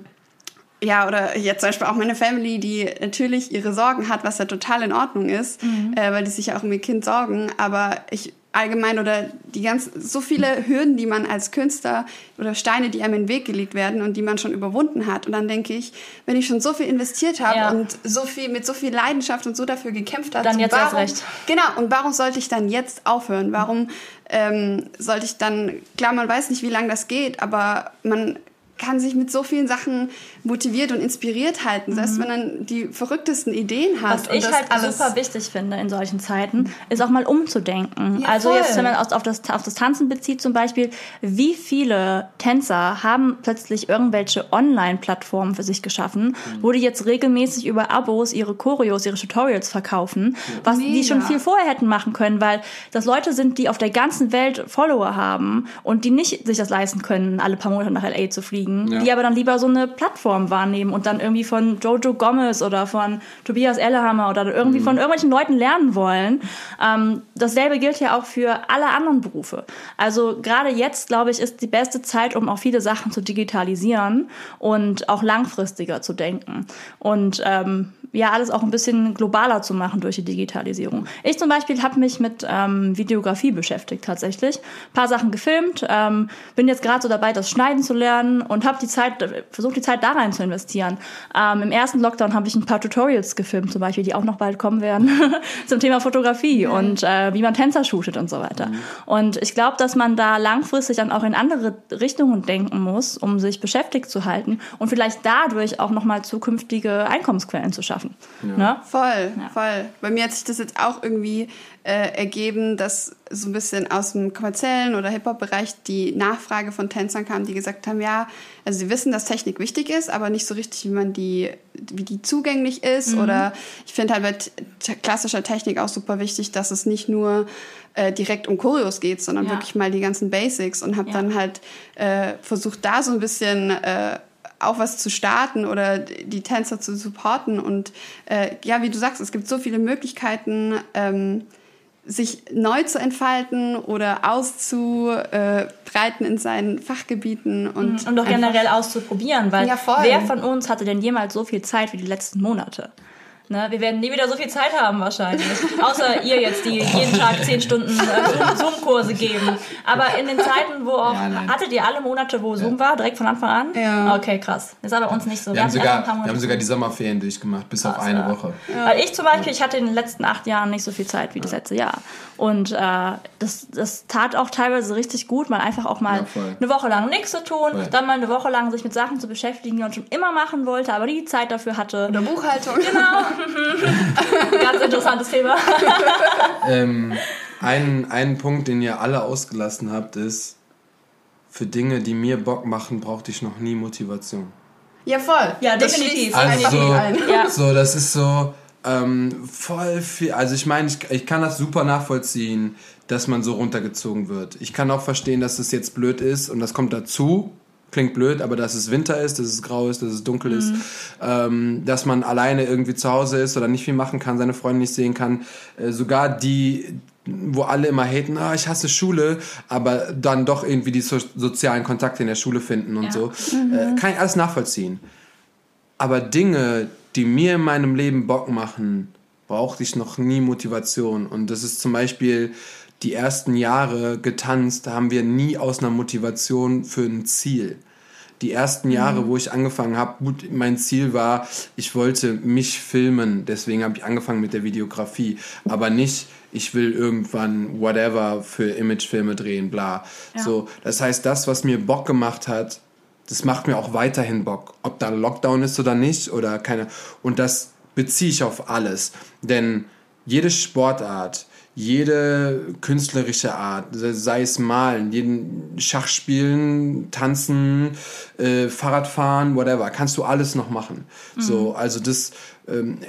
ja, oder jetzt zum Beispiel auch meine Family, die natürlich ihre Sorgen hat, was ja total in Ordnung ist, mhm. äh, weil die sich ja auch um ihr Kind sorgen. Aber ich allgemein oder die ganz so viele Hürden, die man als Künstler oder Steine, die einem in den Weg gelegt werden und die man schon überwunden hat. Und dann denke ich, wenn ich schon so viel investiert habe ja. und so viel mit so viel Leidenschaft und so dafür gekämpft habe, dann jetzt warum, erst recht. Genau. Und warum sollte ich dann jetzt aufhören? Warum ähm, sollte ich dann? Klar, man weiß nicht, wie lange das geht, aber man kann sich mit so vielen Sachen motiviert und inspiriert halten, mhm. selbst wenn man die verrücktesten Ideen hat. Was ich halt super wichtig finde in solchen Zeiten, ist auch mal umzudenken. Ja, also voll. jetzt, wenn man auf das, auf das Tanzen bezieht zum Beispiel, wie viele Tänzer haben plötzlich irgendwelche Online-Plattformen für sich geschaffen, mhm. wo die jetzt regelmäßig über Abos ihre Choreos, ihre Tutorials verkaufen, was Mega. die schon viel vorher hätten machen können, weil das Leute sind, die auf der ganzen Welt Follower haben und die nicht sich das leisten können, alle paar Monate nach LA zu fliegen kriegen, ja. die aber dann lieber so eine Plattform wahrnehmen und dann irgendwie von Jojo Gomez oder von Tobias Ellehammer oder irgendwie mhm. von irgendwelchen Leuten lernen wollen. Ähm, dasselbe gilt ja auch für alle anderen Berufe. Also gerade jetzt, glaube ich, ist die beste Zeit, um auch viele Sachen zu digitalisieren und auch langfristiger zu denken. Und ähm, ja alles auch ein bisschen globaler zu machen durch die Digitalisierung. Ich zum Beispiel habe mich mit ähm, Videografie beschäftigt tatsächlich, ein paar Sachen gefilmt, ähm, bin jetzt gerade so dabei, das Schneiden zu lernen und habe die Zeit versucht die Zeit da rein zu investieren. Ähm, Im ersten Lockdown habe ich ein paar Tutorials gefilmt, zum Beispiel, die auch noch bald kommen werden zum Thema Fotografie mhm. und äh, wie man Tänzer shootet und so weiter. Mhm. Und ich glaube, dass man da langfristig dann auch in andere Richtungen denken muss, um sich beschäftigt zu halten und vielleicht dadurch auch noch mal zukünftige Einkommensquellen zu schaffen schaffen. Ja. Ne? Voll, ja. voll. Bei mir hat sich das jetzt auch irgendwie äh, ergeben, dass so ein bisschen aus dem kommerziellen oder Hip-Hop-Bereich die Nachfrage von Tänzern kam, die gesagt haben, ja, also sie wissen, dass Technik wichtig ist, aber nicht so richtig, wie man die, wie die zugänglich ist. Mhm. Oder ich finde halt bei klassischer Technik auch super wichtig, dass es nicht nur äh, direkt um Choreos geht, sondern ja. wirklich mal die ganzen Basics und habe ja. dann halt äh, versucht, da so ein bisschen äh, auch was zu starten oder die Tänzer zu supporten. Und äh, ja, wie du sagst, es gibt so viele Möglichkeiten, ähm, sich neu zu entfalten oder auszubreiten in seinen Fachgebieten und, mhm. und auch generell auszuprobieren, weil ja, wer von uns hatte denn jemals so viel Zeit wie die letzten Monate? Ne? Wir werden nie wieder so viel Zeit haben wahrscheinlich. Außer ihr jetzt, die jeden Tag zehn Stunden äh, Zoom-Kurse geben. Aber in den Zeiten, wo auch, Ja, hattet ihr alle Monate, wo Zoom war, direkt von Anfang an? Ja. Okay, krass. Ist aber uns nicht so. Wir haben, hatten erst sogar, ein paar wir haben sogar die Sommerferien durchgemacht, bis auf Krass, eine ja. Woche. Weil ich zum Beispiel, ich hatte in den letzten acht Jahren nicht so viel Zeit wie das letzte Jahr. Und äh, das, das tat auch teilweise richtig gut, mal einfach auch mal Ja, eine Woche lang nichts zu tun, Voll. dann mal eine Woche lang sich mit Sachen zu beschäftigen, die man schon immer machen wollte, aber nie die Zeit dafür hatte. Oder Buchhaltung. Ganz interessantes Thema. Ähm, ein, ein Punkt, den ihr alle ausgelassen habt, ist, für Dinge, die mir Bock machen, brauchte ich noch nie Motivation. Ja, voll. Ja, Das definitiv. Also so, ein. Ja. so, das ist so ähm, voll viel. Also ich meine, ich, ich kann das super nachvollziehen, dass man so runtergezogen wird. Ich kann auch verstehen, dass es jetzt blöd ist und das kommt dazu. Klingt blöd, aber dass es Winter ist, dass es grau ist, dass es dunkel ist, ähm, dass man alleine irgendwie zu Hause ist oder nicht viel machen kann, seine Freunde nicht sehen kann. Äh, sogar die, wo alle immer haten, ah, ich hasse Schule, aber dann doch irgendwie die so sozialen Kontakte in der Schule finden und Ja. so. Äh, kann ich alles nachvollziehen. Aber Dinge, die mir in meinem Leben Bock machen, brauchte ich noch nie Motivation. Und das ist zum Beispiel die ersten Jahre getanzt, haben wir nie aus einer Motivation für ein Ziel. Die ersten Jahre, wo ich angefangen habe, gut, mein Ziel war, ich wollte mich filmen, deswegen habe ich angefangen mit der Videografie, aber nicht, ich will irgendwann whatever für Imagefilme drehen, bla. So, das heißt, das, was mir Bock gemacht hat, das macht mir auch weiterhin Bock. Ob da Lockdown ist oder nicht oder keine. Und das beziehe ich auf alles. Denn jede Sportart, jede künstlerische Art, sei es malen, jeden Schachspielen, tanzen, äh, Fahrradfahren, whatever, kannst du alles noch machen. So, also das, ähm,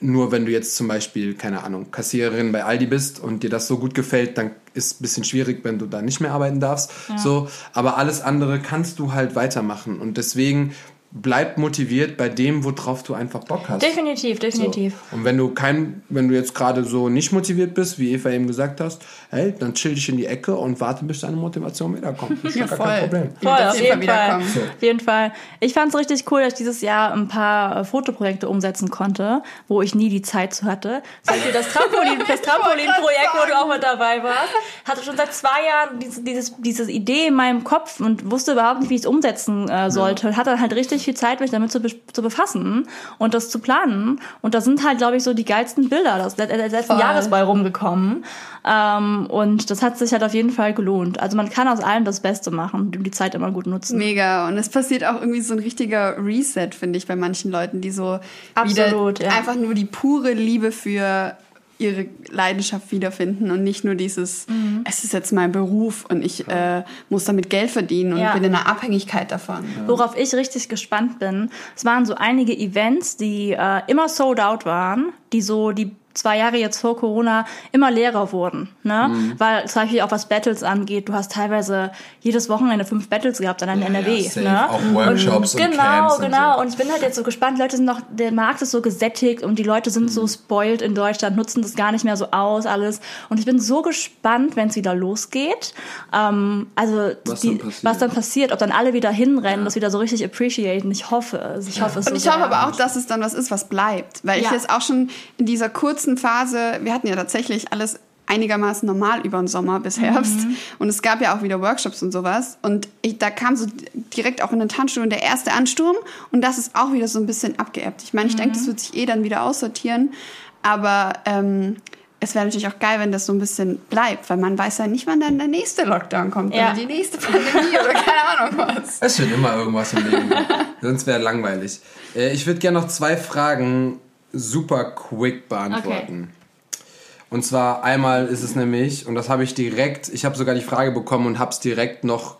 nur wenn du jetzt zum Beispiel, keine Ahnung, Kassiererin bei Aldi bist und dir das so gut gefällt, dann ist ein bisschen schwierig, wenn du da nicht mehr arbeiten darfst. So, aber alles andere kannst du halt weitermachen. Und deswegen bleib motiviert bei dem, worauf du einfach Bock hast. Definitiv, definitiv. So. Und wenn du kein, wenn du jetzt gerade so nicht motiviert bist, wie Eva eben gesagt hast, hey, dann chill dich in die Ecke und warte, bis deine Motivation wiederkommt. Das ist Ja, ja, gar voll. kein Problem. Voll, wird auf jeden Fall. wiederkommen. Auf jeden Fall. Ich fand es richtig cool, dass ich dieses Jahr ein paar äh, Fotoprojekte umsetzen konnte, wo ich nie die Zeit zu hatte. Zum Beispiel das Trampolin, das Trampolin-Projekt, wo du auch mit dabei warst. Hatte schon seit zwei Jahren diese, dieses, diese Idee in meinem Kopf und wusste überhaupt nicht, wie ich es umsetzen äh, sollte. Und hatte dann halt richtig viel Zeit, mich damit zu, be zu befassen und das zu planen. Und da sind halt, glaube ich, so die geilsten Bilder des, letzten Voll. Jahres bei rumgekommen. Ähm, und das hat sich halt auf jeden Fall gelohnt. Also man kann aus allem das Beste machen und die Zeit immer gut nutzen. Mega. Und es passiert auch irgendwie so ein richtiger Reset, finde ich, bei manchen Leuten, die so Absolut, wieder ja. einfach nur die pure Liebe für ihre Leidenschaft wiederfinden und nicht nur dieses, Mhm. es ist jetzt mein Beruf und ich äh, muss damit Geld verdienen und Ja. bin in einer Abhängigkeit davon. Worauf ich richtig gespannt bin, es waren so einige Events, die äh, immer sold out waren, die so die zwei Jahre jetzt vor Corona immer leerer wurden. Ne? Mhm. Weil zum Beispiel auch was Battles angeht, du hast teilweise jedes Wochenende fünf Battles gehabt an der NRW. Ja, safe. ne? Auch Workshops und, Genau, Camps genau. Und Und ich bin halt jetzt so gespannt. Leute sind noch, der Markt ist so gesättigt und die Leute sind Mhm. so spoiled in Deutschland, nutzen das gar nicht mehr so aus, alles. Und ich bin so gespannt, wenn es wieder losgeht. Ähm, also, Was die, dann passiert. was dann passiert, ob dann alle wieder hinrennen, das wieder so richtig appreciaten. Ich hoffe, also ich hoffe es Und so ich hoffe aber auch, dass es dann was ist, was bleibt. Weil ich Ja. jetzt auch schon in dieser kurzen Phase, wir hatten ja tatsächlich alles einigermaßen normal über den Sommer bis Herbst. Mhm. Und es gab ja auch wieder Workshops und sowas. Und ich, da kam so direkt auch in den Tanzschulen der erste Ansturm. Und das ist auch wieder so ein bisschen abgeebbt. Ich meine, ich denke, Mhm. das wird sich eh dann wieder aussortieren. Aber ähm, es wäre natürlich auch geil, wenn das so ein bisschen bleibt. Weil man weiß ja nicht, wann dann der nächste Lockdown kommt. Ja. Oder die nächste Pandemie oder keine Ahnung was. Es wird immer irgendwas im Leben. Sonst wäre langweilig. Äh, ich würde gerne noch zwei Fragen super quick beantworten. Und zwar einmal ist es nämlich, und das habe ich direkt, ich habe sogar die Frage bekommen und habe es direkt noch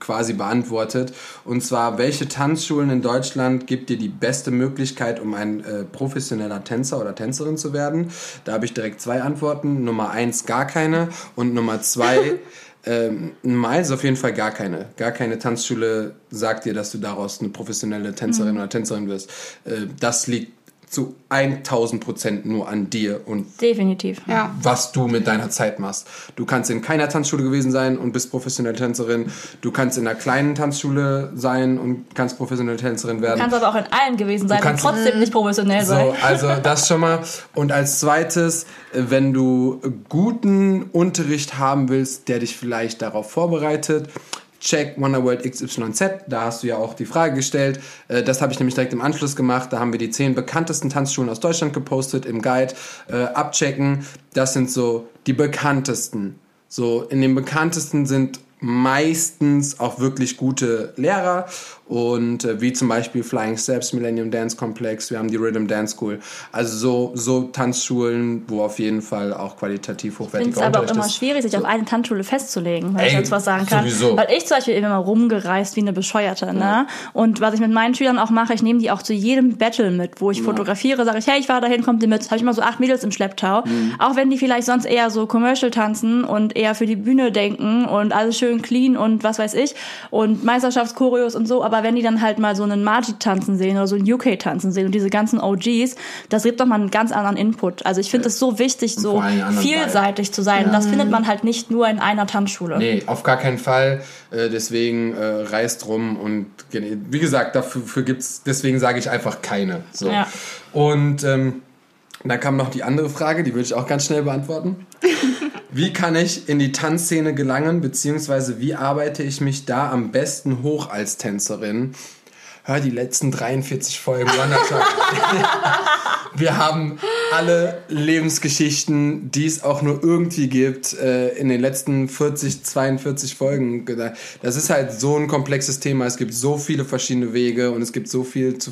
quasi beantwortet. Und zwar, welche Tanzschulen in Deutschland gibt dir die beste Möglichkeit, um ein äh, professioneller Tänzer oder Tänzerin zu werden? Da habe ich direkt zwei Antworten. Nummer eins gar keine und Nummer zwei ähm, Nummer eins ist auf jeden Fall gar keine. Gar keine Tanzschule sagt dir, dass du daraus eine professionelle Tänzerin oder Tänzerin wirst. Äh, das liegt zu 1000 Prozent nur an dir und Definitiv. Ja. was du mit deiner Zeit machst. Du kannst in keiner Tanzschule gewesen sein und bist professionelle Tänzerin. Du kannst in einer kleinen Tanzschule sein und kannst professionelle Tänzerin werden. Du kannst aber auch in allen gewesen sein und trotzdem nicht professionell sein. So, also das schon mal. Und als zweites, wenn du guten Unterricht haben willst, der dich vielleicht darauf vorbereitet, check Wonderworld XYZ. Da hast du ja auch die Frage gestellt. Äh, Das habe ich nämlich direkt im Anschluss gemacht. Da haben wir die zehn bekanntesten Tanzschulen aus Deutschland gepostet im Guide. Äh, abchecken. Das sind so die bekanntesten. So, in den bekanntesten sind meistens auch wirklich gute Lehrer und äh, wie zum Beispiel Flying Steps, Millennium Dance Complex, wir haben die Rhythm Dance School. Also so, so Tanzschulen, wo auf jeden Fall auch qualitativ hochwertiger es aber auch immer ist. schwierig, sich auf eine Tanzschule festzulegen, weil Ey, ich jetzt was sagen kann. sowieso. Weil ich zum Beispiel immer rumgereist wie eine Bescheuerte. Ne? Und was ich mit meinen Schülern auch mache, ich nehme die auch zu jedem Battle mit, wo ich fotografiere, sage ich, hey, ich war dahin, kommt ihr mit. Habe ich immer so acht Mädels im Schlepptau. Mhm. Auch wenn die vielleicht sonst eher so Commercial tanzen und eher für die Bühne denken und alles schön clean und was weiß ich und Meisterschaftschoreos und so. Aber wenn die dann halt mal so einen Margie tanzen sehen oder so einen UK tanzen sehen und diese ganzen OGs, das gibt doch mal einen ganz anderen Input. Also ich finde es so wichtig, so vielseitig zu sein. Das findet man halt nicht nur in einer Tanzschule. Nee, auf gar keinen Fall. Äh, deswegen äh, reist rum und wie gesagt, dafür, dafür gibt's, deswegen sage ich einfach keine. So. Ja. Und ähm, da kam noch die andere Frage, die würde ich auch ganz schnell beantworten. Wie kann ich in die Tanzszene gelangen, beziehungsweise wie arbeite ich mich da am besten hoch als Tänzerin? Hör die letzten 43 Folgen Wanderschaft. Wir haben alle Lebensgeschichten, die es auch nur irgendwie gibt, äh, in den letzten 40, 42 Folgen. gedacht. Das ist halt so ein komplexes Thema. Es gibt so viele verschiedene Wege und es gibt so viel zu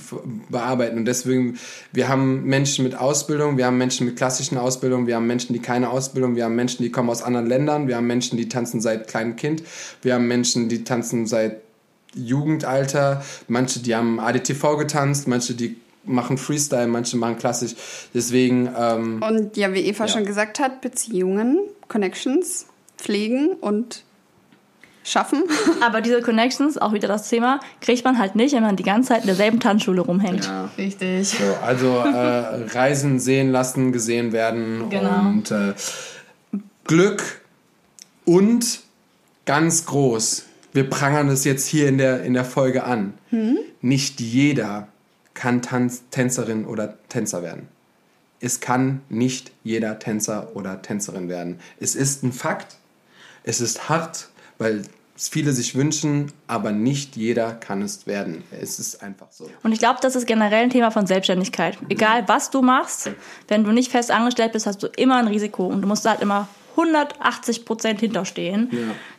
bearbeiten. Und deswegen, wir haben Menschen mit Ausbildung, wir haben Menschen mit klassischen Ausbildungen, wir haben Menschen, die keine Ausbildung, wir haben Menschen, die kommen aus anderen Ländern, wir haben Menschen, die tanzen seit kleinem Kind, wir haben Menschen, die tanzen seit Jugendalter, manche, die haben ADTV getanzt, manche, die machen Freestyle, manche machen klassisch. Deswegen, ähm, Und ja, wie Eva Ja. schon gesagt hat, Beziehungen, Connections, pflegen und schaffen. Aber diese Connections, auch wieder das Thema, kriegt man halt nicht, wenn man die ganze Zeit in derselben Tanzschule rumhängt. ja. Richtig. So, also äh, reisen, sehen lassen, gesehen werden Genau. und äh, Glück und ganz groß. Wir prangern es jetzt hier in der, in der Folge an. Nicht jeder kann Tanz, Tänzerin oder Tänzer werden. Es kann nicht jeder Tänzer oder Tänzerin werden. Es ist ein Fakt. Es ist hart, weil es viele sich wünschen, aber nicht jeder kann es werden. Es ist einfach so. Und ich glaube, das ist generell ein Thema von Selbstständigkeit. Egal, was du machst, wenn du nicht fest angestellt bist, hast du immer ein Risiko. Und du musst halt immer 180 Prozent hinterstehen,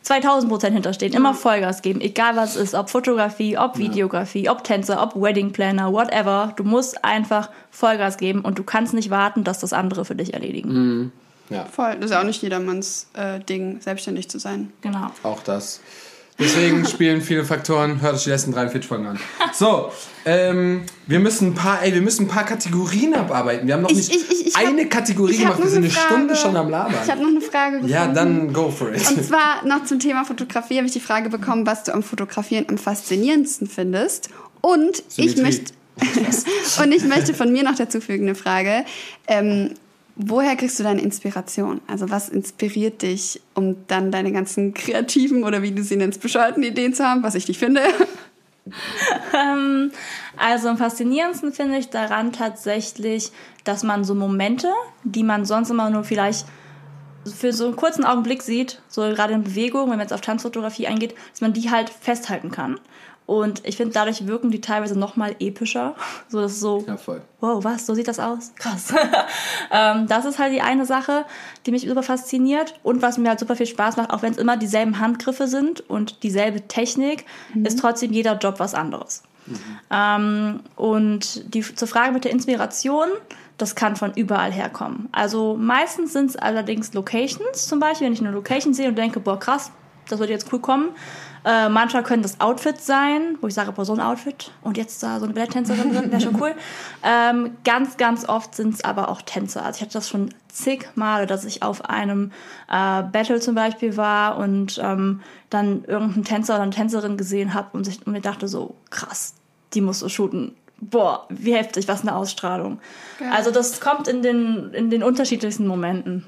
2000 Prozent hinterstehen, immer Vollgas geben, egal was es ist, ob Fotografie, ob Videografie, ob Tänzer, ob Wedding Planner, whatever. Du musst einfach Vollgas geben und du kannst nicht warten, dass das andere für dich erledigen. Ja. Voll. Das ist ja auch nicht jedermanns äh, Ding, selbstständig zu sein. Genau. Auch das. Deswegen spielen viele Faktoren. Hört euch die letzten 43 Folgen an. So, ähm, wir müssen ein paar, ey, wir müssen ein paar Kategorien abarbeiten. Wir haben noch Ich- nicht ich- ich- ich hab- eine Kategorie hab gemacht. Wir sind eine eine Stunde Frage. schon am Labern. Ich habe noch eine Frage gefunden. Ja, dann go for it. Und zwar noch zum Thema Fotografie habe ich die Frage bekommen, was du am Fotografieren am faszinierendsten findest. Und ich möchte und ich möchte von mir noch dazu fügen eine Frage. Ähm, woher kriegst du deine Inspiration? Also was inspiriert dich, um dann deine ganzen kreativen oder wie du sie nennst, bescheuerten Ideen zu haben, was ich nicht finde? Ähm, also am faszinierendsten finde ich daran tatsächlich, dass man so Momente, die man sonst immer nur vielleicht für so einen kurzen Augenblick sieht, so gerade in Bewegung, wenn man jetzt auf Tanzfotografie eingeht, dass man die halt festhalten kann. Und ich finde, dadurch wirken die teilweise noch mal epischer. So, das ist so, Ja, voll. wow, was, so sieht das aus? Krass. ähm, das ist halt die eine Sache, die mich super fasziniert und was mir halt super viel Spaß macht, auch wenn es immer dieselben Handgriffe sind und dieselbe Technik, ist trotzdem jeder Job was anderes. Ähm, und die, zur Frage mit der Inspiration, das kann von überall herkommen. Also meistens sind es allerdings Locations, zum Beispiel, wenn ich eine Location sehe und denke, boah, krass, das wird jetzt cool kommen. Äh, manchmal können das Outfits sein, wo ich sage, boah, so ein Outfit und jetzt da so eine Balletttänzerin drin, wäre schon cool. Ähm, ganz, ganz oft sind es aber auch Tänzer. Also ich hatte das schon zig Male, dass ich auf einem äh, Battle zum Beispiel war und ähm, dann irgendeinen Tänzer oder eine Tänzerin gesehen habe und, sich- und mir dachte so, krass, die musst du shooten. boah, wie heftig, was eine Ausstrahlung. Also das kommt in den, in den unterschiedlichsten Momenten.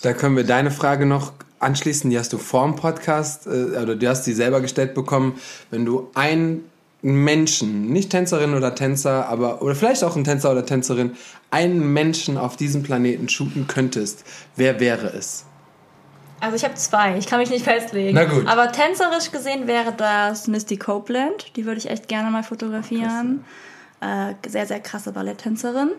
Da können wir deine Frage noch anschließen. Die hast du vorm Podcast, äh, oder du hast die selber gestellt bekommen. Wenn du einen Menschen, nicht Tänzerin oder Tänzer, aber, oder vielleicht auch ein Tänzer oder Tänzerin, einen Menschen auf diesem Planeten shooten könntest, wer wäre es? Also ich habe zwei, ich kann mich nicht festlegen. Na gut. Aber tänzerisch gesehen wäre das Misty Copeland. Die würde ich echt gerne mal fotografieren. Äh, sehr, sehr krasse Balletttänzerin.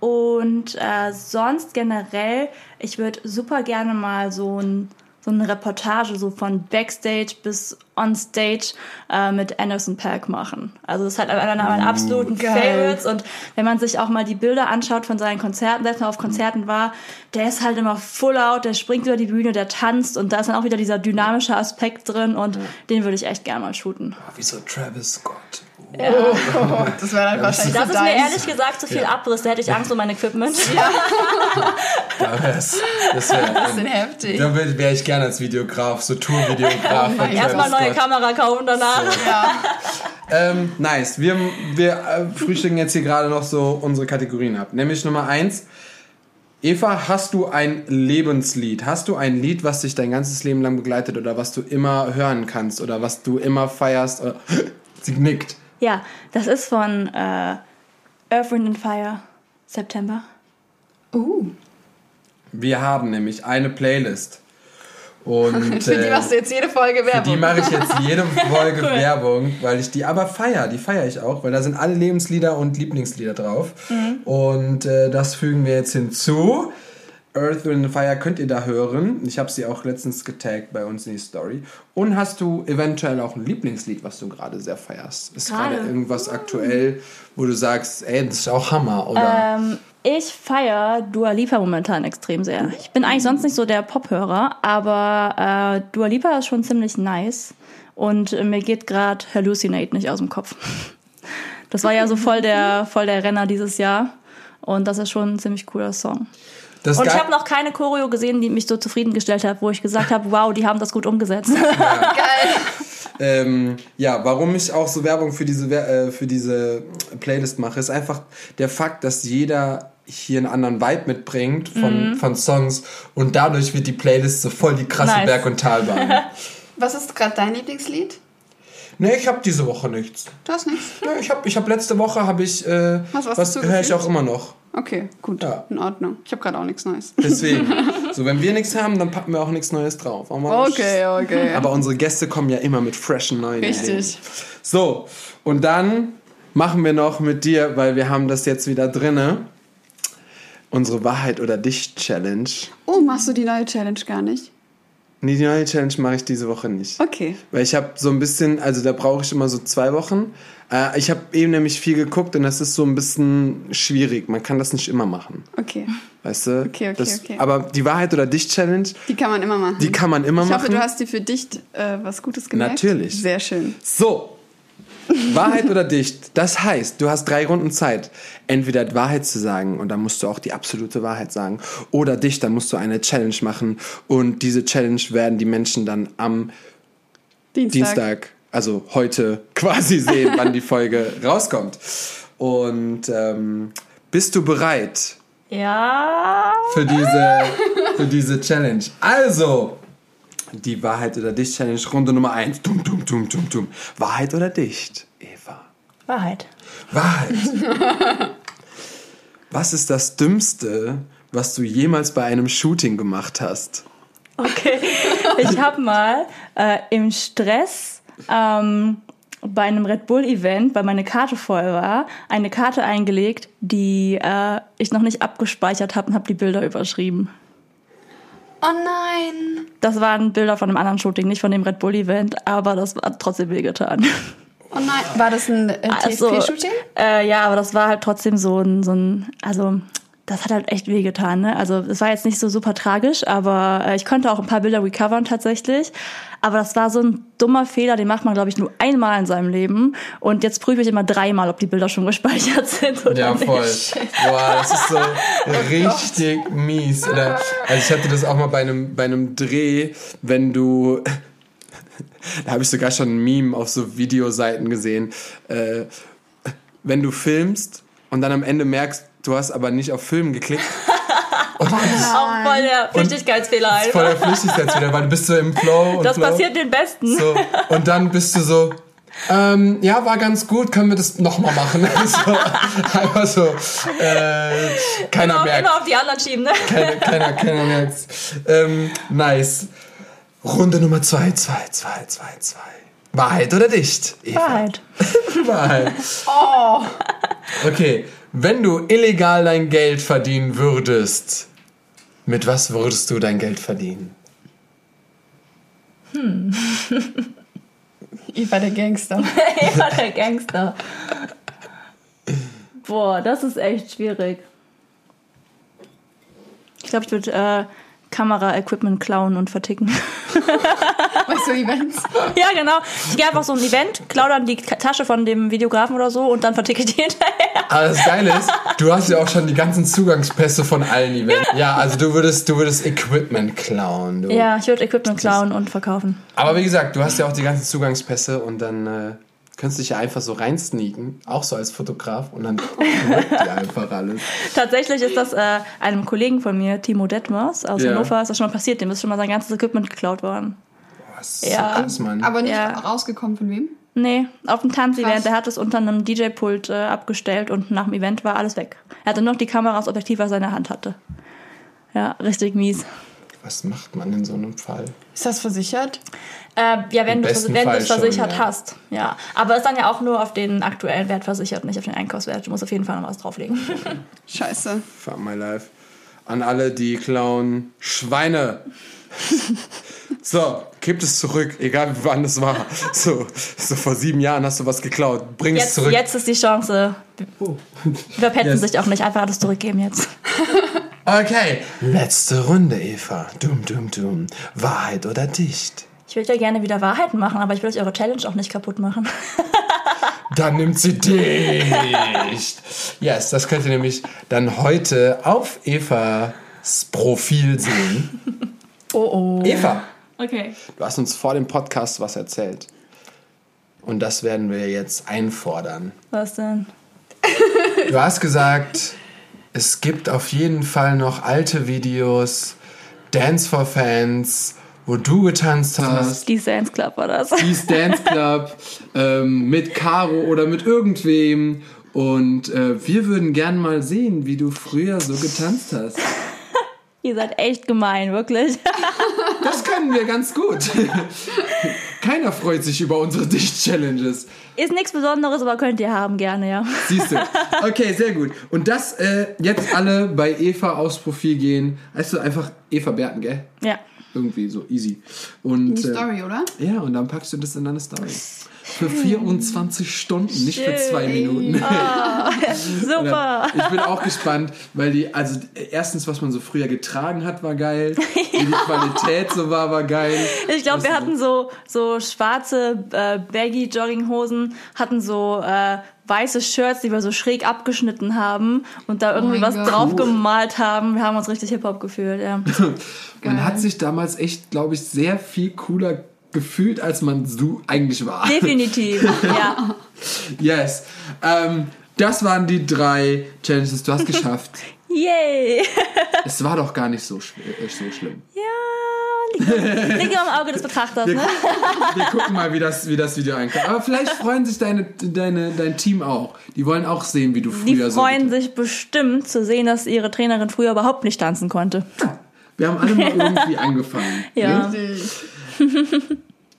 Und äh, sonst generell, ich würde super gerne mal so, ein, so eine Reportage so von Backstage bis Onstage äh, mit Anderson Paak machen. Also das ist halt einer meiner absoluten geil. Favorites. Und wenn man sich auch mal die Bilder anschaut von seinen Konzerten, selbst wenn er auf Konzerten war, der ist halt immer full out, der springt über die Bühne, der tanzt und da ist dann auch wieder dieser dynamische Aspekt drin und den würde ich echt gerne mal shooten. Wie so Travis Scott. Oh, das wäre dann wahrscheinlich Das so ist mir deins. ehrlich gesagt zu viel Abriss, da hätte ich Angst um mein Equipment. Da wär's, das wäre Das ist heftig. Da wäre wär ich gerne als Videograf, so Tourvideograf Travis Erstmal neue Scott. Kamera kaufen danach. Ja. Ähm, nice. Wir, wir äh, frühstücken jetzt hier gerade noch so unsere Kategorien ab. Nämlich Nummer eins. Eva, hast du ein Lebenslied? Hast du ein Lied, was dich dein ganzes Leben lang begleitet oder was du immer hören kannst oder was du immer feierst? Oder Sie nickt. Ja, das ist von äh, Earth, Wind and Fire, September. Uh, Wir haben nämlich eine Playlist. Und für die äh, machst du jetzt jede Folge Für die Werbung. mache ich jetzt jede Folge Werbung, weil ich die aber feier. Die feiere ich auch, weil da sind alle Lebenslieder und Lieblingslieder drauf. Und äh, das fügen wir jetzt hinzu. Earth, Wind and Fire könnt ihr da hören. Ich habe sie auch letztens getaggt bei uns in die Story. Und hast du eventuell auch ein Lieblingslied, was du gerade sehr feierst? Ist gerade irgendwas aktuell, wo du sagst, ey, das ist auch Hammer, oder? Ähm, ich feiere Dua Lipa momentan extrem sehr. Ich bin eigentlich sonst nicht so der Pop-Hörer, aber äh, Dua Lipa ist schon ziemlich nice. Und äh, mir geht gerade Hallucinate nicht aus dem Kopf. Das war ja so voll der, voll der Renner dieses Jahr. Und das ist schon ein ziemlich cooler Song. Das Und ich habe noch keine Choreo gesehen, die mich so zufriedengestellt hat, wo ich gesagt habe, wow, die haben das gut umgesetzt. Geil. Ähm, ja, warum ich auch so Werbung für diese, äh, für diese Playlist mache, ist einfach der Fakt, dass jeder hier einen anderen Vibe mitbringt von, von Songs und dadurch wird die Playlist so voll die krasse Nice. Berg- und Talbahn. Was ist gerade dein Lieblingslied? nee, ich habe diese Woche nichts. Du hast nichts. Nee, ich habe ich hab letzte Woche habe ich äh, was was höre ich auch immer noch. Okay, gut. Ja. In Ordnung. Ich habe gerade auch nichts Neues. Deswegen. so, wenn wir nichts haben, dann packen wir auch nichts Neues drauf. Okay, okay. Aber unsere Gäste kommen ja immer mit freshen neuen Richtig. Ideen. So, und dann machen wir noch mit dir, weil wir haben das jetzt wieder drinne, unsere Wahrheit oder Dich Challenge. Oh, machst du die neue Challenge gar nicht? Nee, die neue Challenge mache ich diese Woche nicht. Okay. Weil ich habe so ein bisschen, also da brauche ich immer so zwei Wochen. Äh, ich habe eben nämlich viel geguckt und das ist so ein bisschen schwierig. Man kann das nicht immer machen. Okay. Weißt du? Okay, okay, das, okay. Aber die Wahrheit oder Dich Challenge, Die kann man immer machen. die kann man immer ich machen. hoffe, du hast dir für dich äh, was Gutes gemerkt. Natürlich. Sehr schön. So, Wahrheit oder dicht? Das heißt, du hast drei Runden Zeit, entweder Wahrheit zu sagen und dann musst du auch die absolute Wahrheit sagen, oder dicht, dann musst du eine Challenge machen und diese Challenge werden die Menschen dann am Dienstag. Dienstag, also heute quasi sehen, wann die Folge rauskommt. Und ähm, bist du bereit ja. für diese, für diese Challenge? Also, die Wahrheit oder Dicht Challenge, Runde Nummer 1. Dum, dum, dum, dum, dum. Wahrheit oder Dicht, Eva? Wahrheit. Wahrheit. Was ist das Dümmste, was du jemals bei einem Shooting gemacht hast? Okay. Ich habe mal äh, im Stress ähm, bei einem Red Bull Event, weil meine Karte voll war, eine Karte eingelegt, die äh, ich noch nicht abgespeichert habe und habe die Bilder überschrieben. Oh nein. Das waren Bilder von einem anderen Shooting, nicht von dem Red Bull Event, aber das hat trotzdem wehgetan. Oh nein. War das ein äh, Also, TSP-Shooting? Äh, ja, aber das war halt trotzdem so ein, so ein, also das hat halt echt wehgetan. Ne? Also es war jetzt nicht so super tragisch, aber äh, ich konnte auch ein paar Bilder recovern tatsächlich. Aber das war so ein dummer Fehler, den macht man, glaube ich, nur einmal in seinem Leben. Und jetzt prüfe ich immer dreimal, ob die Bilder schon gespeichert sind oder Ja, nicht. voll. Boah, das ist so richtig mies. Oder, also ich hatte das auch mal bei einem, bei einem Dreh, wenn du. Da habe ich sogar schon ein Meme auf so Videoseiten gesehen. Äh, wenn du filmst und dann am Ende merkst, du hast aber nicht auf Filmen geklickt. Auch voll der Flüchtigkeitsfehler einfach. Voll der Flüchtigkeitsfehler, weil du bist so im Flow und Das Flow. passiert den Besten. So, und dann bist du so, ähm, ja, war ganz gut, können wir das nochmal machen? so, einfach so, äh, keiner Immer, merkt. immer auf die anderen schieben, ne? Keiner, keiner, keiner merkt's. Ähm, nice. Runde Nummer zwei, zwei, zwei, zwei, zwei. Wahrheit oder dicht? Eva? Wahrheit. Wahrheit. Oh. Okay, wenn du illegal dein Geld verdienen würdest, mit was würdest du dein Geld verdienen? Eva der Gangster. Ja, der Gangster. Boah, das ist echt schwierig. Ich glaube, ich würde äh, Kamera-Equipment klauen und verticken. Weißt du, Events? ja, genau. Ich gehe einfach so ein Event, klaue dann die Tasche von dem Videografen oder so und dann verticke ich die hinterher. Aber das Geile ist, du hast ja auch schon die ganzen Zugangspässe von allen Events. Ja, also du würdest, du würdest Equipment klauen. Du. Ja, ich würde Equipment klauen und verkaufen. Aber wie gesagt, du hast ja auch die ganzen Zugangspässe und dann äh, könntest du dich ja einfach so reinsneaken, auch so als Fotograf und dann wirkt die einfach alles. Tatsächlich ist das äh, einem Kollegen von mir, Timo Detmers aus Ja. Hannover, ist das schon mal passiert. Dem ist schon mal sein ganzes Equipment geklaut worden. Was Ja. krass, Mann. Aber nicht Ja. rausgekommen von wem? Nee, auf dem Tanzevent. Der hat es unter einem DJ-Pult äh, abgestellt und nach dem Event war alles weg. Er hatte noch die Kamera aus Objektiv, was er in der Hand hatte. Ja, richtig mies. Was macht man in so einem Fall? Ist das versichert? Äh, ja, wenn Im du es versichert schon, ja. hast. Ja. Aber ist dann ja auch nur auf den aktuellen Wert versichert, nicht auf den Einkaufswert. Du musst auf jeden Fall noch was drauflegen. Scheiße. Fuck my life. An alle, die klauen, Schweine. So, kippt es zurück, egal wann es war. So, so vor sieben Jahren hast du was geklaut. Bring es Jetzt, zurück. jetzt ist die Chance. Wir verpetzen Yes. sich auch nicht. Einfach alles zurückgeben jetzt. Okay, letzte Runde, Eva. Dum, dum, dum. Wahrheit oder dicht? Ich würde ja gerne wieder Wahrheiten machen, aber ich will euch eure Challenge auch nicht kaputt machen. Dann nimmt sie dicht. Yes, das könnt ihr nämlich dann heute auf Evas Profil sehen. Oh oh. Eva, Okay. du hast uns vor dem Podcast was erzählt. Und das werden wir jetzt einfordern. Was denn? Du hast gesagt, es gibt auf jeden Fall noch alte Videos, Dance for Fans, wo du getanzt hast. Die Dance Club war das. Peace Dance Club ähm, mit Caro oder mit irgendwem. Und äh, wir würden gern mal sehen, wie du früher so getanzt hast. Ihr seid echt gemein, wirklich. Das können wir ganz gut. Keiner freut sich über unsere Dicht-Challenges. Ist nichts Besonderes, aber könnt ihr haben, gerne, ja. Siehst du. Okay, sehr gut. Und das äh, jetzt alle bei Eva aufs Profil gehen. Heißt du einfach Eva Berten, gell? Ja. Irgendwie so easy. Und, Die äh, Story, oder? Ja, und dann packst du das in deine Story. Für 24 Stunden, nicht für zwei Schön. Minuten. Super. Ich bin auch gespannt, weil die, also erstens, was man so früher getragen hat, war geil. Wie die Qualität so war, war geil. Ich glaube, wir hatten so, so schwarze äh, Baggy-Jogginghosen, hatten so äh, weiße Shirts, die wir so schräg abgeschnitten haben und da irgendwie mein was Gott. drauf gemalt haben. Wir haben uns richtig Hip-Hop gefühlt, ja. Man hat sich damals echt, glaube ich, sehr viel cooler gefühlt, als man so eigentlich war. Definitiv, ja. Yes. Ähm, das waren die drei Challenges. Du hast geschafft. Yay! es war doch gar nicht so, schw- äh, so schlimm. Ja, liegt, liegt am Auge des Betrachters, Wir, ne? wir gucken mal, wie das, wie das Video einkommt. Aber vielleicht freuen sich deine, deine, dein Team auch. Die wollen auch sehen, wie du Die früher freuen so. sich bestimmt zu sehen, dass ihre Trainerin früher überhaupt nicht tanzen konnte. Wir haben alle mal irgendwie angefangen. Ja.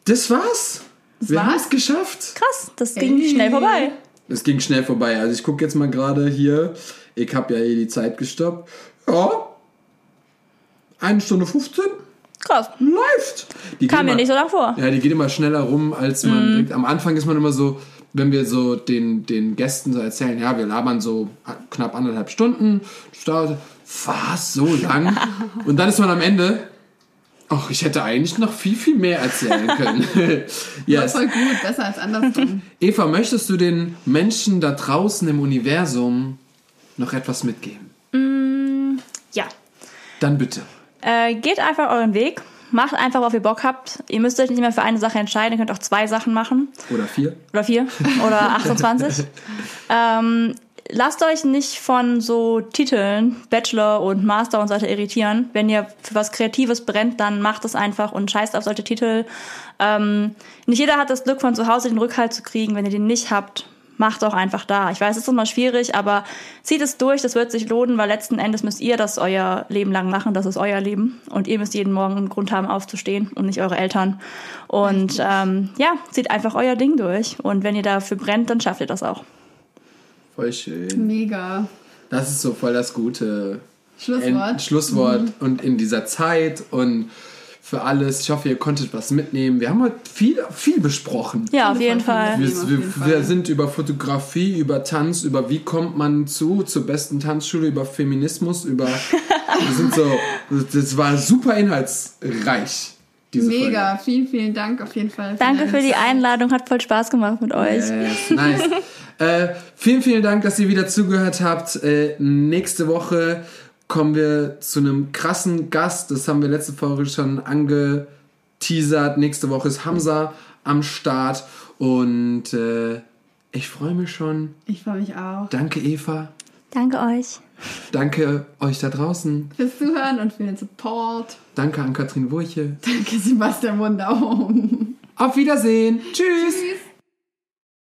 Das war's. wir war's? haben es geschafft. Krass, das ging Ey. schnell vorbei. Es ging schnell vorbei. Also ich gucke jetzt mal gerade hier. Ich habe ja eh die Zeit gestoppt. Ja. Eine Stunde 15. Krass. Läuft. Die Kam mir immer- nicht so lang vor. Ja, die geht immer schneller rum, als man Mhm. denkt. Am Anfang ist man immer so, wenn wir so den, den Gästen so erzählen, ja, wir labern so knapp anderthalb Stunden. Das was, so lang? Und dann ist man am Ende, ach, ich hätte eigentlich noch viel, viel mehr erzählen können. yes. Voll gut, besser als andersrum. Eva, möchtest du den Menschen da draußen im Universum noch etwas mitgeben? Ja. Dann bitte. Äh, geht einfach euren Weg. Macht einfach, worauf ihr Bock habt. Ihr müsst euch nicht mehr für eine Sache entscheiden. Ihr könnt auch zwei Sachen machen. Oder vier. Oder vier. Oder 28. Ähm, lasst euch nicht von so Titeln, Bachelor und Master und so weiter irritieren. Wenn ihr für was Kreatives brennt, dann macht es einfach und scheißt auf solche Titel. Ähm, nicht jeder hat das Glück, von zu Hause den Rückhalt zu kriegen. Wenn ihr den nicht habt, macht auch einfach da. Ich weiß, es ist immer schwierig, aber zieht es durch, das wird sich lohnen, weil letzten Endes müsst ihr das euer Leben lang machen, das ist euer Leben. Und ihr müsst jeden Morgen einen Grund haben, aufzustehen und nicht eure Eltern. Und ähm, ja, zieht einfach euer Ding durch. Und wenn ihr dafür brennt, dann schafft ihr das auch. Voll schön. Mega. Das ist so voll das gute Schlusswort. End Schlusswort und in dieser Zeit und für alles. Ich hoffe, ihr konntet was mitnehmen. Wir haben heute viel, viel besprochen. Ja, auf jeden Fall. Wir, Auf jeden Fall. wir sind über Fotografie, über Tanz, über wie kommt man zu, zur besten Tanzschule, über Feminismus, über. wir sind so. Das war super inhaltsreich. Diese Mega. Vielen, vielen Dank auf jeden Fall. Danke für die. Einladung, hat voll Spaß gemacht mit euch. Folge. Yes, nice. äh, vielen, vielen Dank, dass ihr wieder zugehört habt. Äh, nächste Woche kommen wir zu einem krassen Gast. Das haben wir letzte Folge schon angeteasert. Nächste Woche ist Hamza am Start. Und äh, ich freue mich schon. Ich freue mich auch. Danke, Eva. Danke euch. Danke euch da draußen. Fürs Zuhören und für den Support. Danke an Katrin Wurche. Danke, Sebastian Wunderbaum. Auf Wiedersehen. Tschüss. Tschüss.